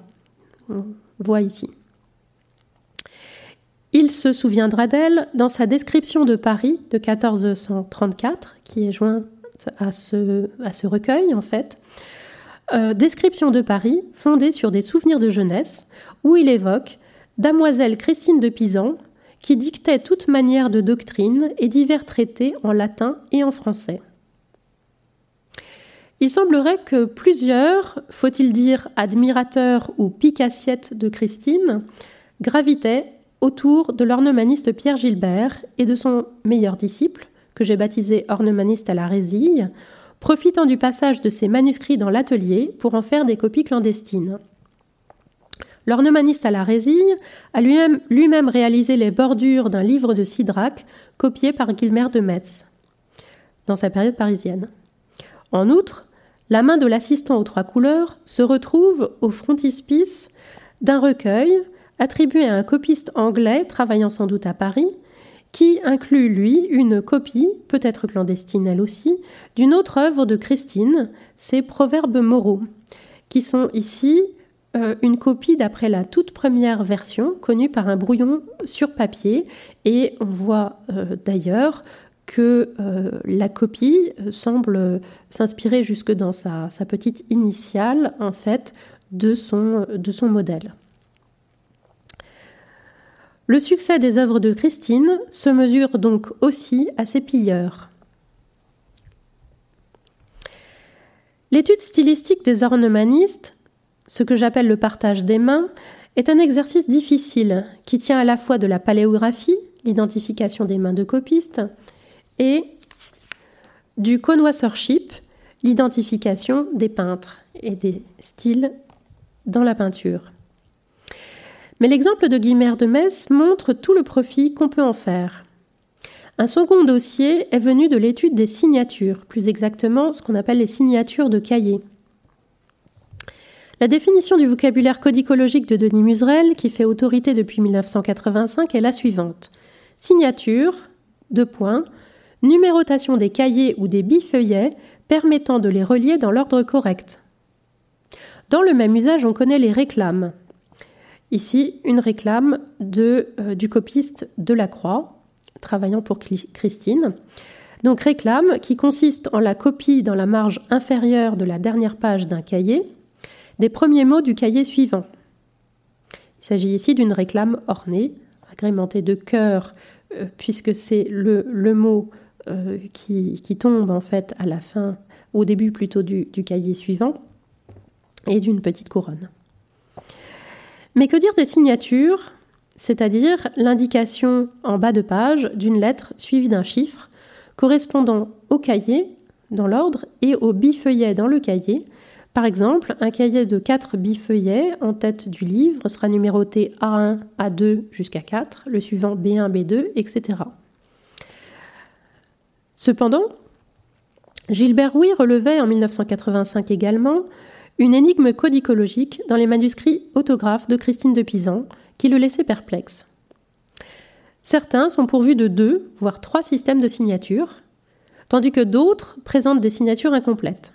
On voit ici. Il se souviendra d'elle dans sa description de Paris de 1434, qui est jointe à ce, à ce recueil en fait. Euh, description de Paris fondée sur des souvenirs de jeunesse, où il évoque Damoiselle Christine de Pisan, qui dictait toute manière de doctrine et divers traités en latin et en français. Il semblerait que plusieurs, faut-il dire admirateurs ou picassiettes de Christine, gravitaient autour de l'ornemaniste Pierre Gilbert et de son meilleur disciple, que j'ai baptisé ornemaniste à la résille, profitant du passage de ses manuscrits dans l'atelier pour en faire des copies clandestines. L'ornemaniste à la résille a lui-même lui réalisé les bordures d'un livre de Sidrac copié par Guilmer de Metz dans sa période parisienne. En outre, la main de l'assistant aux trois couleurs se retrouve au frontispice d'un recueil attribué à un copiste anglais travaillant sans doute à Paris, qui inclut, lui, une copie, peut-être clandestine elle aussi, d'une autre œuvre de Christine, ses Proverbes moraux, qui sont ici euh, une copie d'après la toute première version, connue par un brouillon sur papier, et on voit euh, d'ailleurs que euh, la copie semble s'inspirer jusque dans sa, petite initiale, en fait, de son, de son modèle. Le succès des œuvres de Christine se mesure donc aussi à ses pilleurs. L'étude stylistique des ornemanistes, ce que j'appelle le partage des mains, est un exercice difficile qui tient à la fois de la paléographie, l'identification des mains de copistes, et du connoisseurship, l'identification des peintres et des styles dans la peinture. Mais l'exemple de Guimard de Metz montre tout le profit qu'on peut en faire. Un second dossier est venu de l'étude des signatures, plus exactement ce qu'on appelle les signatures de cahiers. La définition du vocabulaire codicologique de Denis Muserel, qui fait autorité depuis 1985, est la suivante. Signature, deux points, numérotation des cahiers ou des bifeuillets permettant de les relier dans l'ordre correct. Dans le même usage, on connaît les réclames, Ici, une réclame de, euh, du copiste de la Croix, travaillant pour Christine. Donc réclame qui consiste en la copie dans la marge inférieure de la dernière page d'un cahier des premiers mots du cahier suivant. Il s'agit ici d'une réclame ornée, agrémentée de cœur, euh, puisque c'est le, mot euh, qui, qui, tombe en fait à la fin, au début plutôt du, du cahier suivant, et d'une petite couronne. Mais que dire des signatures, c'est-à-dire l'indication en bas de page d'une lettre suivie d'un chiffre correspondant au cahier dans l'ordre et au bifeuillet dans le cahier. Par exemple, un cahier de 4 bifeuillets en tête du livre sera numéroté A1, A2 jusqu'à 4, le suivant B1, B2, etc. Cependant, Gilbert Rouy relevait en 1985 également une énigme codicologique dans les manuscrits autographes de Christine de Pisan qui le laissait perplexe. Certains sont pourvus de deux, voire trois systèmes de signature, tandis que d'autres présentent des signatures incomplètes.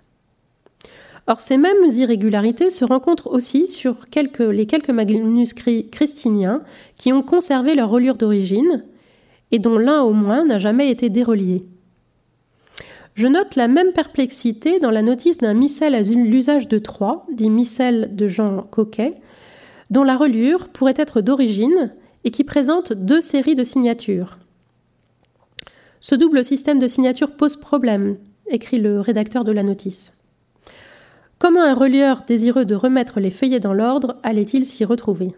Or, ces mêmes irrégularités se rencontrent aussi sur les quelques manuscrits christiniens qui ont conservé leur reliure d'origine et dont l'un au moins n'a jamais été dérelié. Je note la même perplexité dans la notice d'un missel à l'usage de Troyes, dit missel de Jean Coquet, dont la reliure pourrait être d'origine et qui présente deux séries de signatures. Ce double système de signature pose problème, écrit le rédacteur de la notice. Comment un relieur désireux de remettre les feuillets dans l'ordre allait-il s'y retrouver?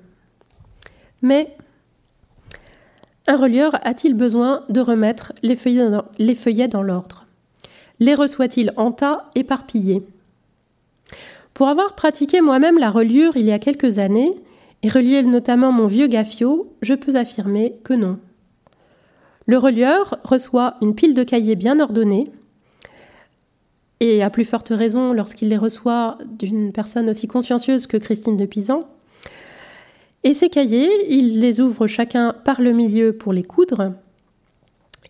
Mais un relieur a-t-il besoin de remettre les feuillets dans l'ordre? Les reçoit-il en tas éparpillés? Pour avoir pratiqué moi-même la reliure il y a quelques années, et relié notamment mon vieux gaffio, je peux affirmer que non. Le relieur reçoit une pile de cahiers bien ordonnés, et à plus forte raison lorsqu'il les reçoit d'une personne aussi consciencieuse que Christine de Pisan. Et ces cahiers, il les ouvre chacun par le milieu pour les coudre,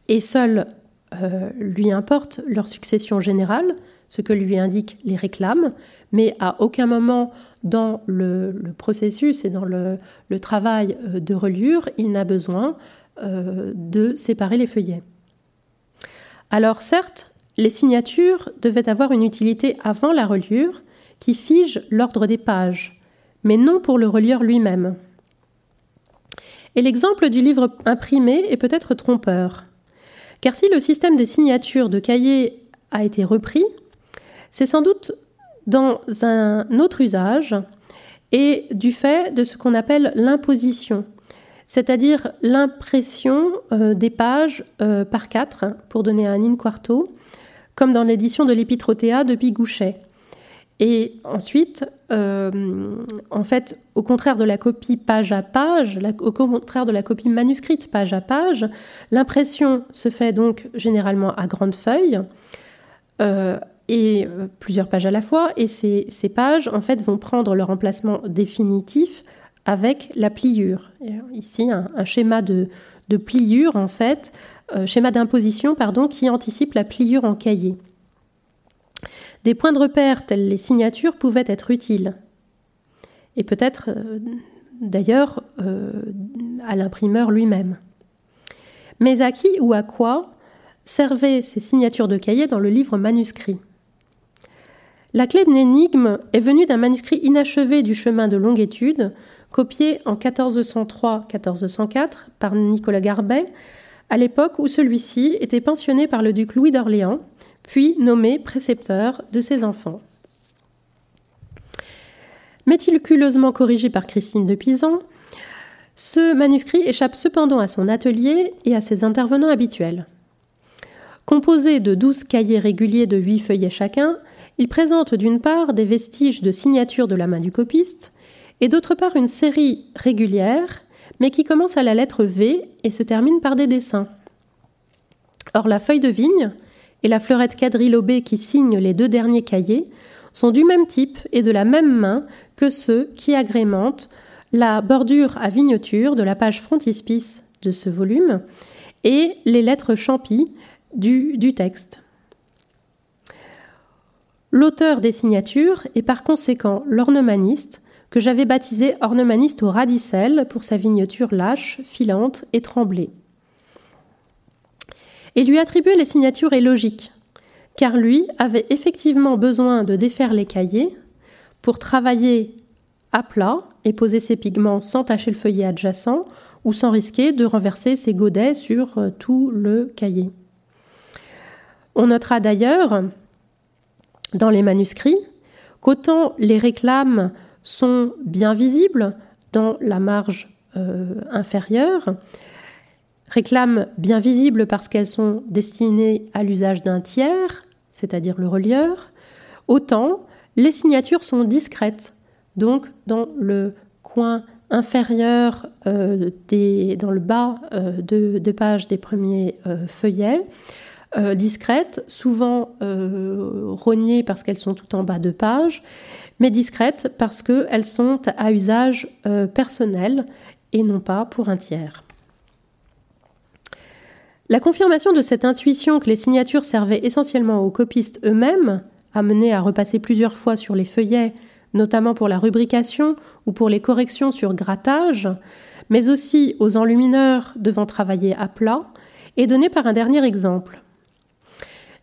et seul euh, lui importe leur succession générale, ce que lui indiquent les réclames, mais à aucun moment dans le, processus et dans le, travail euh, de reliure, il n'a besoin euh, de séparer les feuillets. Alors certes, les signatures devaient avoir une utilité avant la reliure qui fige l'ordre des pages, mais non pour le relieur lui-même. Et l'exemple du livre imprimé est peut-être trompeur. Car si le système des signatures de cahiers a été repris, c'est sans doute dans un autre usage et du fait de ce qu'on appelle l'imposition, c'est-à-dire l'impression euh, des pages euh, par quatre, pour donner un in quarto, comme dans l'édition de l'Épitrotéa de Pigouchet. Et ensuite, euh, en fait, au contraire de la copie page à page, au contraire de la copie manuscrite page à page, l'impression se fait donc généralement à grande feuille euh, et euh, plusieurs pages à la fois. Et ces, pages, en fait, vont prendre leur emplacement définitif avec la pliure. ici, un, schéma de, pliure, en fait, schéma d'imposition, pardon, qui anticipe la pliure en cahier. Des points de repère tels les signatures pouvaient être utiles. Et peut-être euh, d'ailleurs euh, à l'imprimeur lui-même. Mais à qui ou à quoi servaient ces signatures de cahier dans le livre manuscrit? La clé de l'énigme est venue d'un manuscrit inachevé du chemin de longue étude, copié en 1403-1404 par Nicolas Garbet, à l'époque où celui-ci était pensionné par le duc Louis d'Orléans puis nommé précepteur de ses enfants. Méticuleusement corrigé par Christine de Pisan, ce manuscrit échappe cependant à son atelier et à ses intervenants habituels. Composé de douze cahiers réguliers de huit feuillets chacun, il présente d'une part des vestiges de signature de la main du copiste, et d'autre part une série régulière, mais qui commence à la lettre V et se termine par des dessins. Or la feuille de vigne, et la fleurette quadrilobée qui signe les deux derniers cahiers sont du même type et de la même main que ceux qui agrémentent la bordure à vignoture de la page frontispice de ce volume et les lettres champies du, du texte. L'auteur des signatures est par conséquent l'ornemaniste, que j'avais baptisé ornemaniste au radicelle pour sa vignoture lâche, filante et tremblée et lui attribuer les signatures est logique, car lui avait effectivement besoin de défaire les cahiers pour travailler à plat et poser ses pigments sans tacher le feuillet adjacent ou sans risquer de renverser ses godets sur euh, tout le cahier. On notera d'ailleurs dans les manuscrits qu'autant les réclames sont bien visibles dans la marge euh, inférieure, réclames bien visibles parce qu'elles sont destinées à l'usage d'un tiers, c'est-à-dire le relieur, autant les signatures sont discrètes. Donc dans le coin inférieur, euh, dans le bas euh, de, page des premiers feuillets, discrètes, souvent rognées parce qu'elles sont tout en bas de page, mais discrètes parce qu'elles sont à usage personnel et non pas pour un tiers. La confirmation de cette intuition que les signatures servaient essentiellement aux copistes eux-mêmes, amenés à repasser plusieurs fois sur les feuillets, notamment pour la rubrication ou pour les corrections sur grattage, mais aussi aux enlumineurs devant travailler à plat, est donnée par un dernier exemple.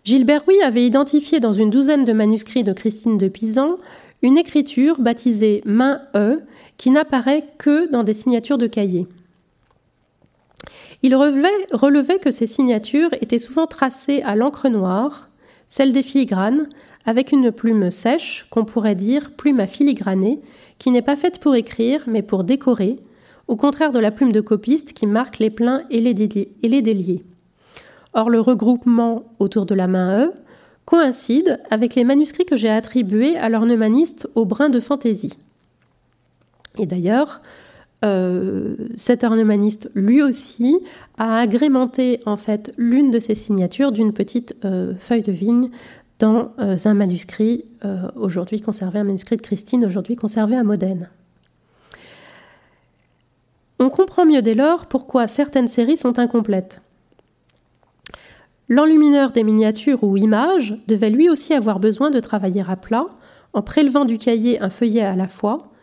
Gilbert Huy avait identifié dans une douzaine de manuscrits de Christine de Pisan une écriture baptisée main E qui n'apparaît que dans des signatures de cahiers. Il relevait, que ces signatures étaient souvent tracées à l'encre noire, celle des filigranes, avec une plume sèche, qu'on pourrait dire plume à filigraner, qui n'est pas faite pour écrire, mais pour décorer, au contraire de la plume de copiste qui marque les pleins et les, déliés. Or, le regroupement autour de la main E coïncide avec les manuscrits que j'ai attribués à l'ornemaniste au brin de fantaisie. Et d'ailleurs, euh, cet ornemaniste, lui aussi, a agrémenté en fait l'une de ses signatures d'une petite euh, feuille de vigne dans euh, un manuscrit aujourd'hui conservé, un manuscrit de Christine aujourd'hui conservé à Modène. On comprend mieux dès lors pourquoi certaines séries sont incomplètes. L'enlumineur des miniatures ou images devait lui aussi avoir besoin de travailler à plat en prélevant du cahier un feuillet à la fois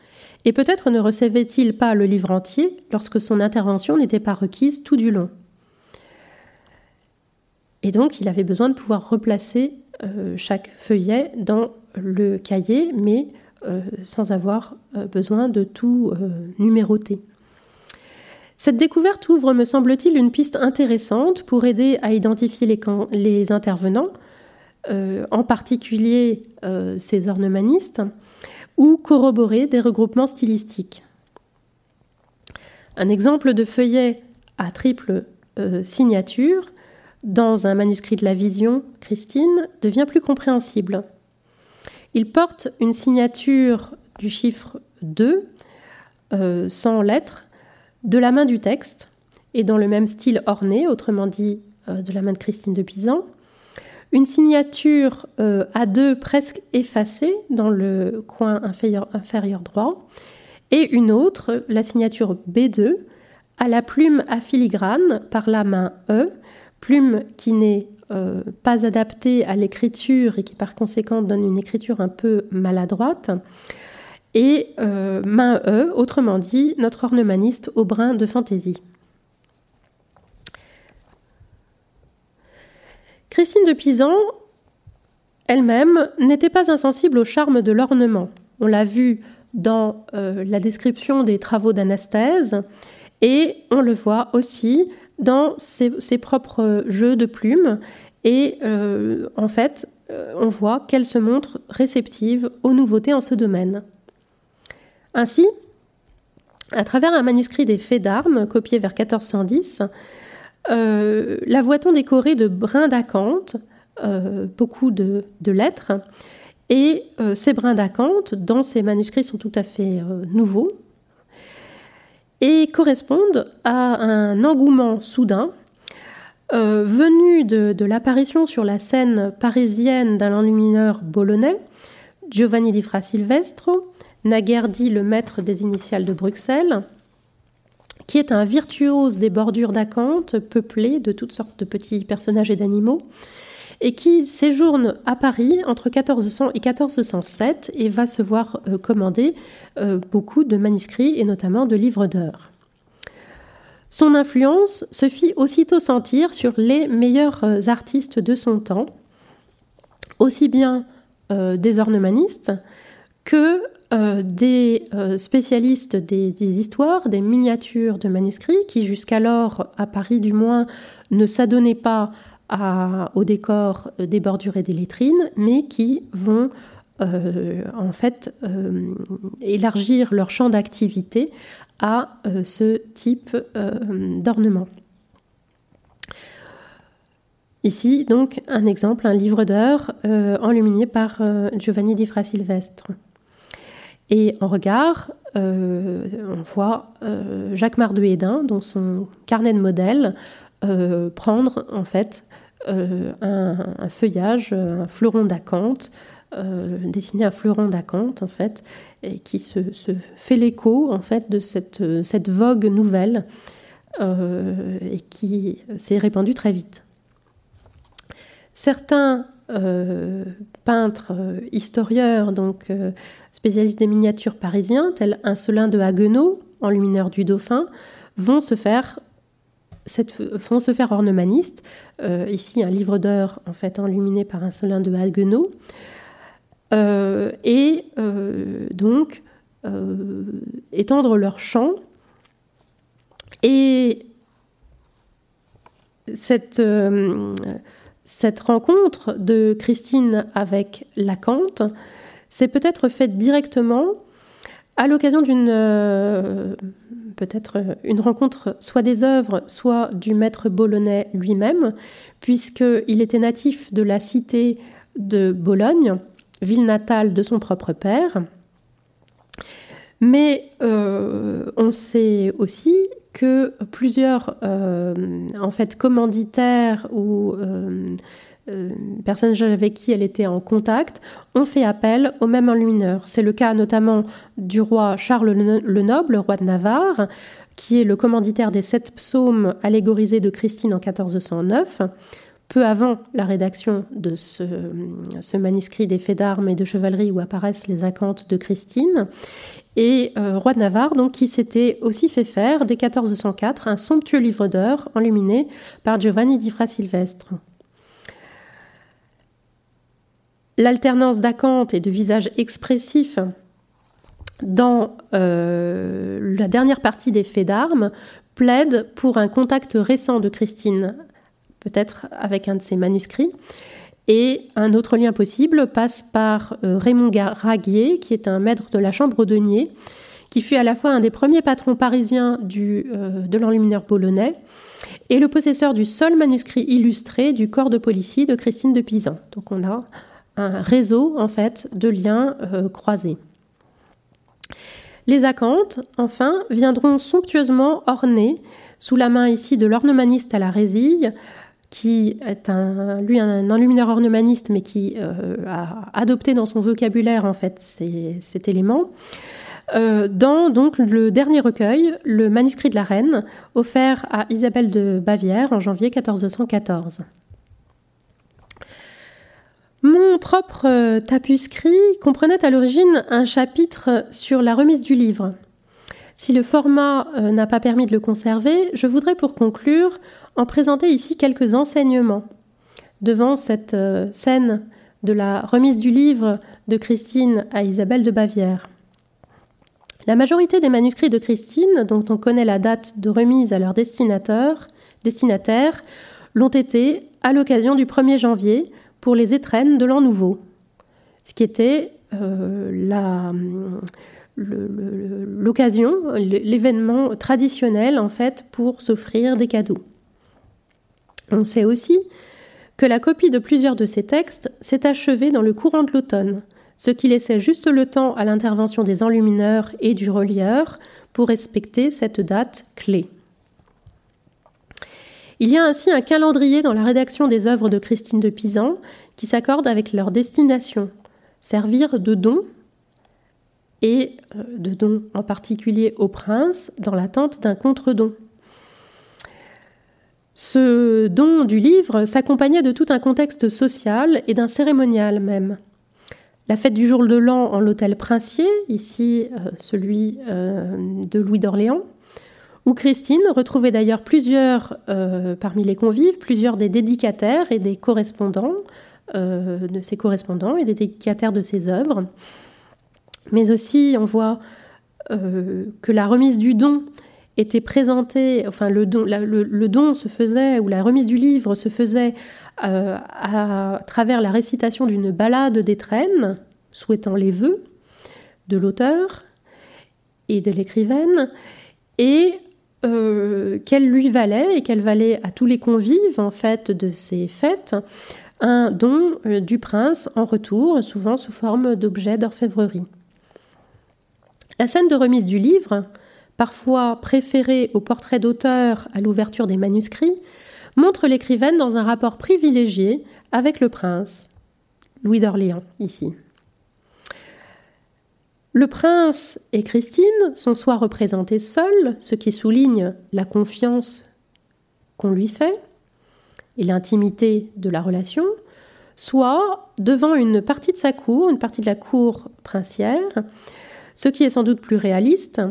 et peut-être ne recevait-il pas le livre entier lorsque son intervention n'était pas requise tout du long. Et donc il avait besoin de pouvoir replacer euh, chaque feuillet dans le cahier, mais euh, sans avoir euh, besoin de tout numéroter. Cette découverte ouvre, me semble-t-il, une piste intéressante pour aider à identifier les, intervenants, en particulier ces ornemanistes, ou corroborer des regroupements stylistiques. Un exemple de feuillet à triple euh, signature dans un manuscrit de la Vision, Christine, devient plus compréhensible. Il porte une signature du chiffre 2, euh, sans lettres, de la main du texte, et dans le même style orné, autrement dit euh, de la main de Christine de Pisan. Une signature euh, A2 presque effacée dans le coin inférieur, inférieur droit, et une autre, la signature B2, à la plume à filigrane par la main E, plume qui n'est euh, pas adaptée à l'écriture et qui par conséquent donne une écriture un peu maladroite. Et euh, main E, autrement dit, notre ornemaniste au brin de fantaisie. Christine de Pisan, elle-même, n'était pas insensible au charme de l'ornement. On l'a vu dans euh, la description des travaux d'Anasthèse, et on le voit aussi dans ses, propres jeux de plumes. Et en fait, on voit qu'elle se montre réceptive aux nouveautés en ce domaine. Ainsi, à travers un manuscrit des Faits d'armes, copié vers 1410, euh, la voit-on décorée de brins d'acanthe, beaucoup de, lettres, et ces brins d'acanthe, dans ces manuscrits, sont tout à fait nouveaux, et correspondent à un engouement soudain euh, venu de, l'apparition sur la scène parisienne d'un enlumineur bolonais, Giovanni di Fra Silvestro, naguère dit le maître des initiales de Bruxelles, qui est un virtuose des bordures d'acanthe peuplées de toutes sortes de petits personnages et d'animaux, et qui séjourne à Paris entre 1400 et 1407 et va se voir euh, commander euh, beaucoup de manuscrits et notamment de livres d'heures. Son influence se fit aussitôt sentir sur les meilleurs euh, artistes de son temps, aussi bien des ornemanistes que des spécialistes des, histoires, des miniatures de manuscrits, qui jusqu'alors, à Paris du moins, ne s'adonnaient pas au décor euh, des bordures et des lettrines, mais qui vont euh, en fait euh, élargir leur champ d'activité à ce type d'ornement. Ici, donc, un exemple, un livre d'heures enluminé par Giovanni di Fra Silvestre. Et en regard, on voit Jacques Mardouédin, dans son carnet de modèles, prendre en fait euh, un, feuillage, un fleuron d'acanthe, euh, dessiner un fleuron d'acanthe en fait, et qui se, fait l'écho en fait de cette, cette vogue nouvelle euh, et qui s'est répandue très vite. Certains peintres historieurs, donc spécialistes des miniatures parisiens, tels Insolin de Haguenau, enlumineur du Dauphin, vont se faire font se faire ornemaniste. Euh, ici, un livre d'heures en fait enluminé par un solin de Haguenau. Euh, et euh, donc étendre leur champ. Et cette, cette rencontre de Christine avec Lacante s'est peut-être faite directement à l'occasion d'une peut-être euh, une rencontre soit des œuvres, soit du maître bolonais lui-même, puisqu'il était natif de la cité de Bologne, ville natale de son propre père. Mais euh, on sait aussi que plusieurs euh, en fait commanditaires ou euh, personnes avec qui elle était en contact ont fait appel au même enlumineur. C'est le cas notamment du roi Charles le Noble, roi de Navarre, qui est le commanditaire des sept psaumes allégorisés de Christine en 1409 peu avant la rédaction de ce, manuscrit des faits d'armes et de chevalerie où apparaissent les acantes de Christine, et euh, roi de Navarre, donc, qui s'était aussi fait faire, dès 1404, un somptueux livre d'heures enluminé par Giovanni di Fra Silvestre. L'alternance d'acanthes et de visages expressifs dans euh, la dernière partie des faits d'armes plaide pour un contact récent de Christine, peut-être avec un de ses manuscrits. Et un autre lien possible passe par euh, Raymond Raguier, qui est un maître de la chambre denier, qui fut à la fois un des premiers patrons parisiens du, de l'enlumineur polonais et le possesseur du seul manuscrit illustré du corps de policier de Christine de Pisan. Donc on a un réseau en fait de liens croisés. Les acanthes, enfin, viendront somptueusement orner, sous la main ici de l'ornemaniste à la résille, qui est lui un enlumineur ornemaniste, mais qui euh, a adopté dans son vocabulaire en fait cet élément. Euh, dans donc le dernier recueil, le manuscrit de la reine, offert à Isabelle de Bavière en janvier 1414. Mon propre euh, tapuscrit comprenait à l'origine un chapitre sur la remise du livre. Si le format euh, n'a pas permis de le conserver, je voudrais pour conclure en présenter ici quelques enseignements. Devant cette euh, scène de la remise du livre de Christine à Isabelle de Bavière. La majorité des manuscrits de Christine, dont on connaît la date de remise à leur destinataire, l'ont été à l'occasion du 1er janvier, pour les étrennes de l'an nouveau, ce qui était euh, l'occasion, l'événement traditionnel en fait pour s'offrir des cadeaux. On sait aussi que la copie de plusieurs de ces textes s'est achevée dans le courant de l'automne, ce qui laissait juste le temps à l'intervention des enlumineurs et du relieur pour respecter cette date clé. Il y a ainsi un calendrier dans la rédaction des œuvres de Christine de Pisan qui s'accorde avec leur destination, servir de don, et euh, de don en particulier au prince, dans l'attente d'un contre-don. Ce don du livre s'accompagnait de tout un contexte social et d'un cérémonial même. La fête du jour de l'an en l'hôtel princier, ici euh, celui euh, de Louis d'Orléans, où Christine retrouvait d'ailleurs plusieurs, parmi les convives, plusieurs des dédicataires et des correspondants de ses correspondants et des dédicataires de ses œuvres. Mais aussi, on voit euh, que la remise du don était présentée, enfin le don, se faisait, ou la remise du livre se faisait à travers la récitation d'une ballade d'étrennes, souhaitant les vœux de l'auteur et de l'écrivaine, et euh, qu'elle lui valait et qu'elle valait à tous les convives en fait de ces fêtes un don euh, du prince en retour, souvent sous forme d'objets d'orfèvrerie. La scène de remise du livre, parfois préférée au portrait d'auteur à l'ouverture des manuscrits, montre l'écrivaine dans un rapport privilégié avec le prince, Louis d'Orléans ici. Le prince et Christine sont soit représentés seuls, ce qui souligne la confiance qu'on lui fait et l'intimité de la relation, soit devant une partie de sa cour, une partie de la cour princière, ce qui est sans doute plus réaliste,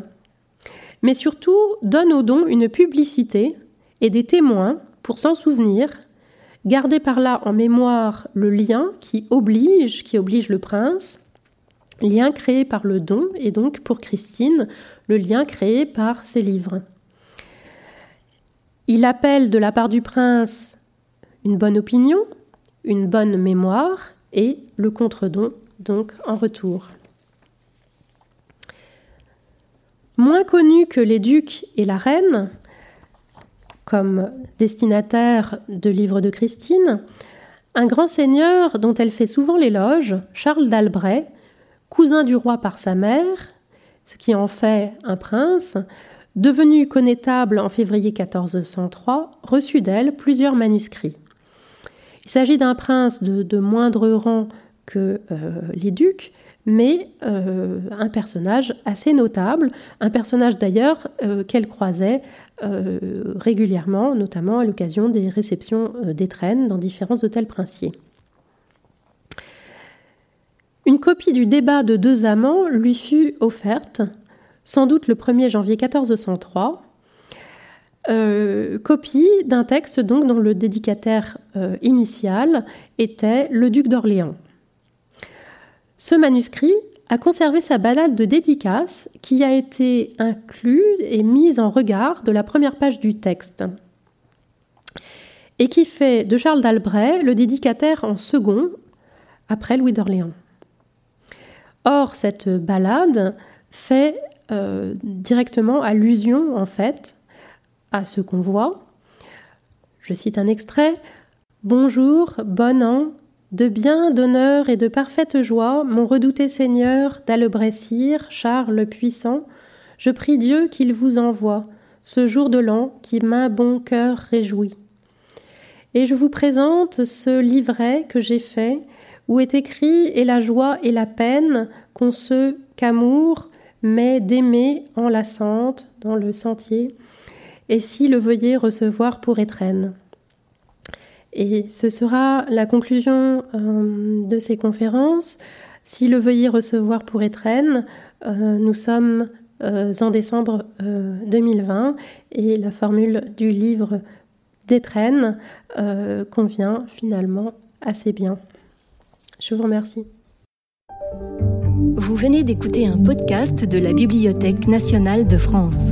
mais surtout donne au don une publicité et des témoins pour s'en souvenir, garder par là en mémoire le lien qui oblige, qui oblige le prince lien créé par le don et donc pour Christine, le lien créé par ses livres. Il appelle de la part du prince une bonne opinion, une bonne mémoire et le contre-don donc en retour. Moins connu que les ducs et la reine, comme destinataire de livres de Christine, un grand seigneur dont elle fait souvent l'éloge, Charles d'Albret, cousin du roi par sa mère, ce qui en fait un prince, devenu connétable en février 1403, reçut d'elle plusieurs manuscrits. Il s'agit d'un prince de, moindre rang que euh, les ducs, mais euh, un personnage assez notable, un personnage d'ailleurs euh, qu'elle croisait régulièrement, notamment à l'occasion des réceptions d'étrennes dans différents hôtels princiers. Une copie du débat de deux amants lui fut offerte, sans doute le 1er janvier 1403, euh, copie d'un texte donc dont le dédicataire euh, initial était le duc d'Orléans. Ce manuscrit a conservé sa balade de dédicace qui a été inclus et mise en regard de la première page du texte et qui fait de Charles d'Albret le dédicataire en second après Louis d'Orléans. Or, cette balade fait directement allusion en fait à ce qu'on voit. Je cite un extrait. Bonjour, bon an, de bien, d'honneur et de parfaite joie, mon redouté Seigneur d'Alebrécir, Charles le Puissant, je prie Dieu qu'il vous envoie ce jour de l'an qui m'a bon cœur réjoui. Et je vous présente ce livret que j'ai fait, où est écrit Et la joie et la peine qu'on se qu'amour, mais d'aimer enlaçante dans le sentier, et si le veuillez recevoir pour étrenne. Et ce sera la conclusion euh, de ces conférences. Si le veuillez recevoir pour étrenne, euh, nous sommes euh, en décembre 2020 et la formule du livre d'étrenne convient finalement assez bien. Je vous remercie. Vous venez d'écouter un podcast de la Bibliothèque nationale de France.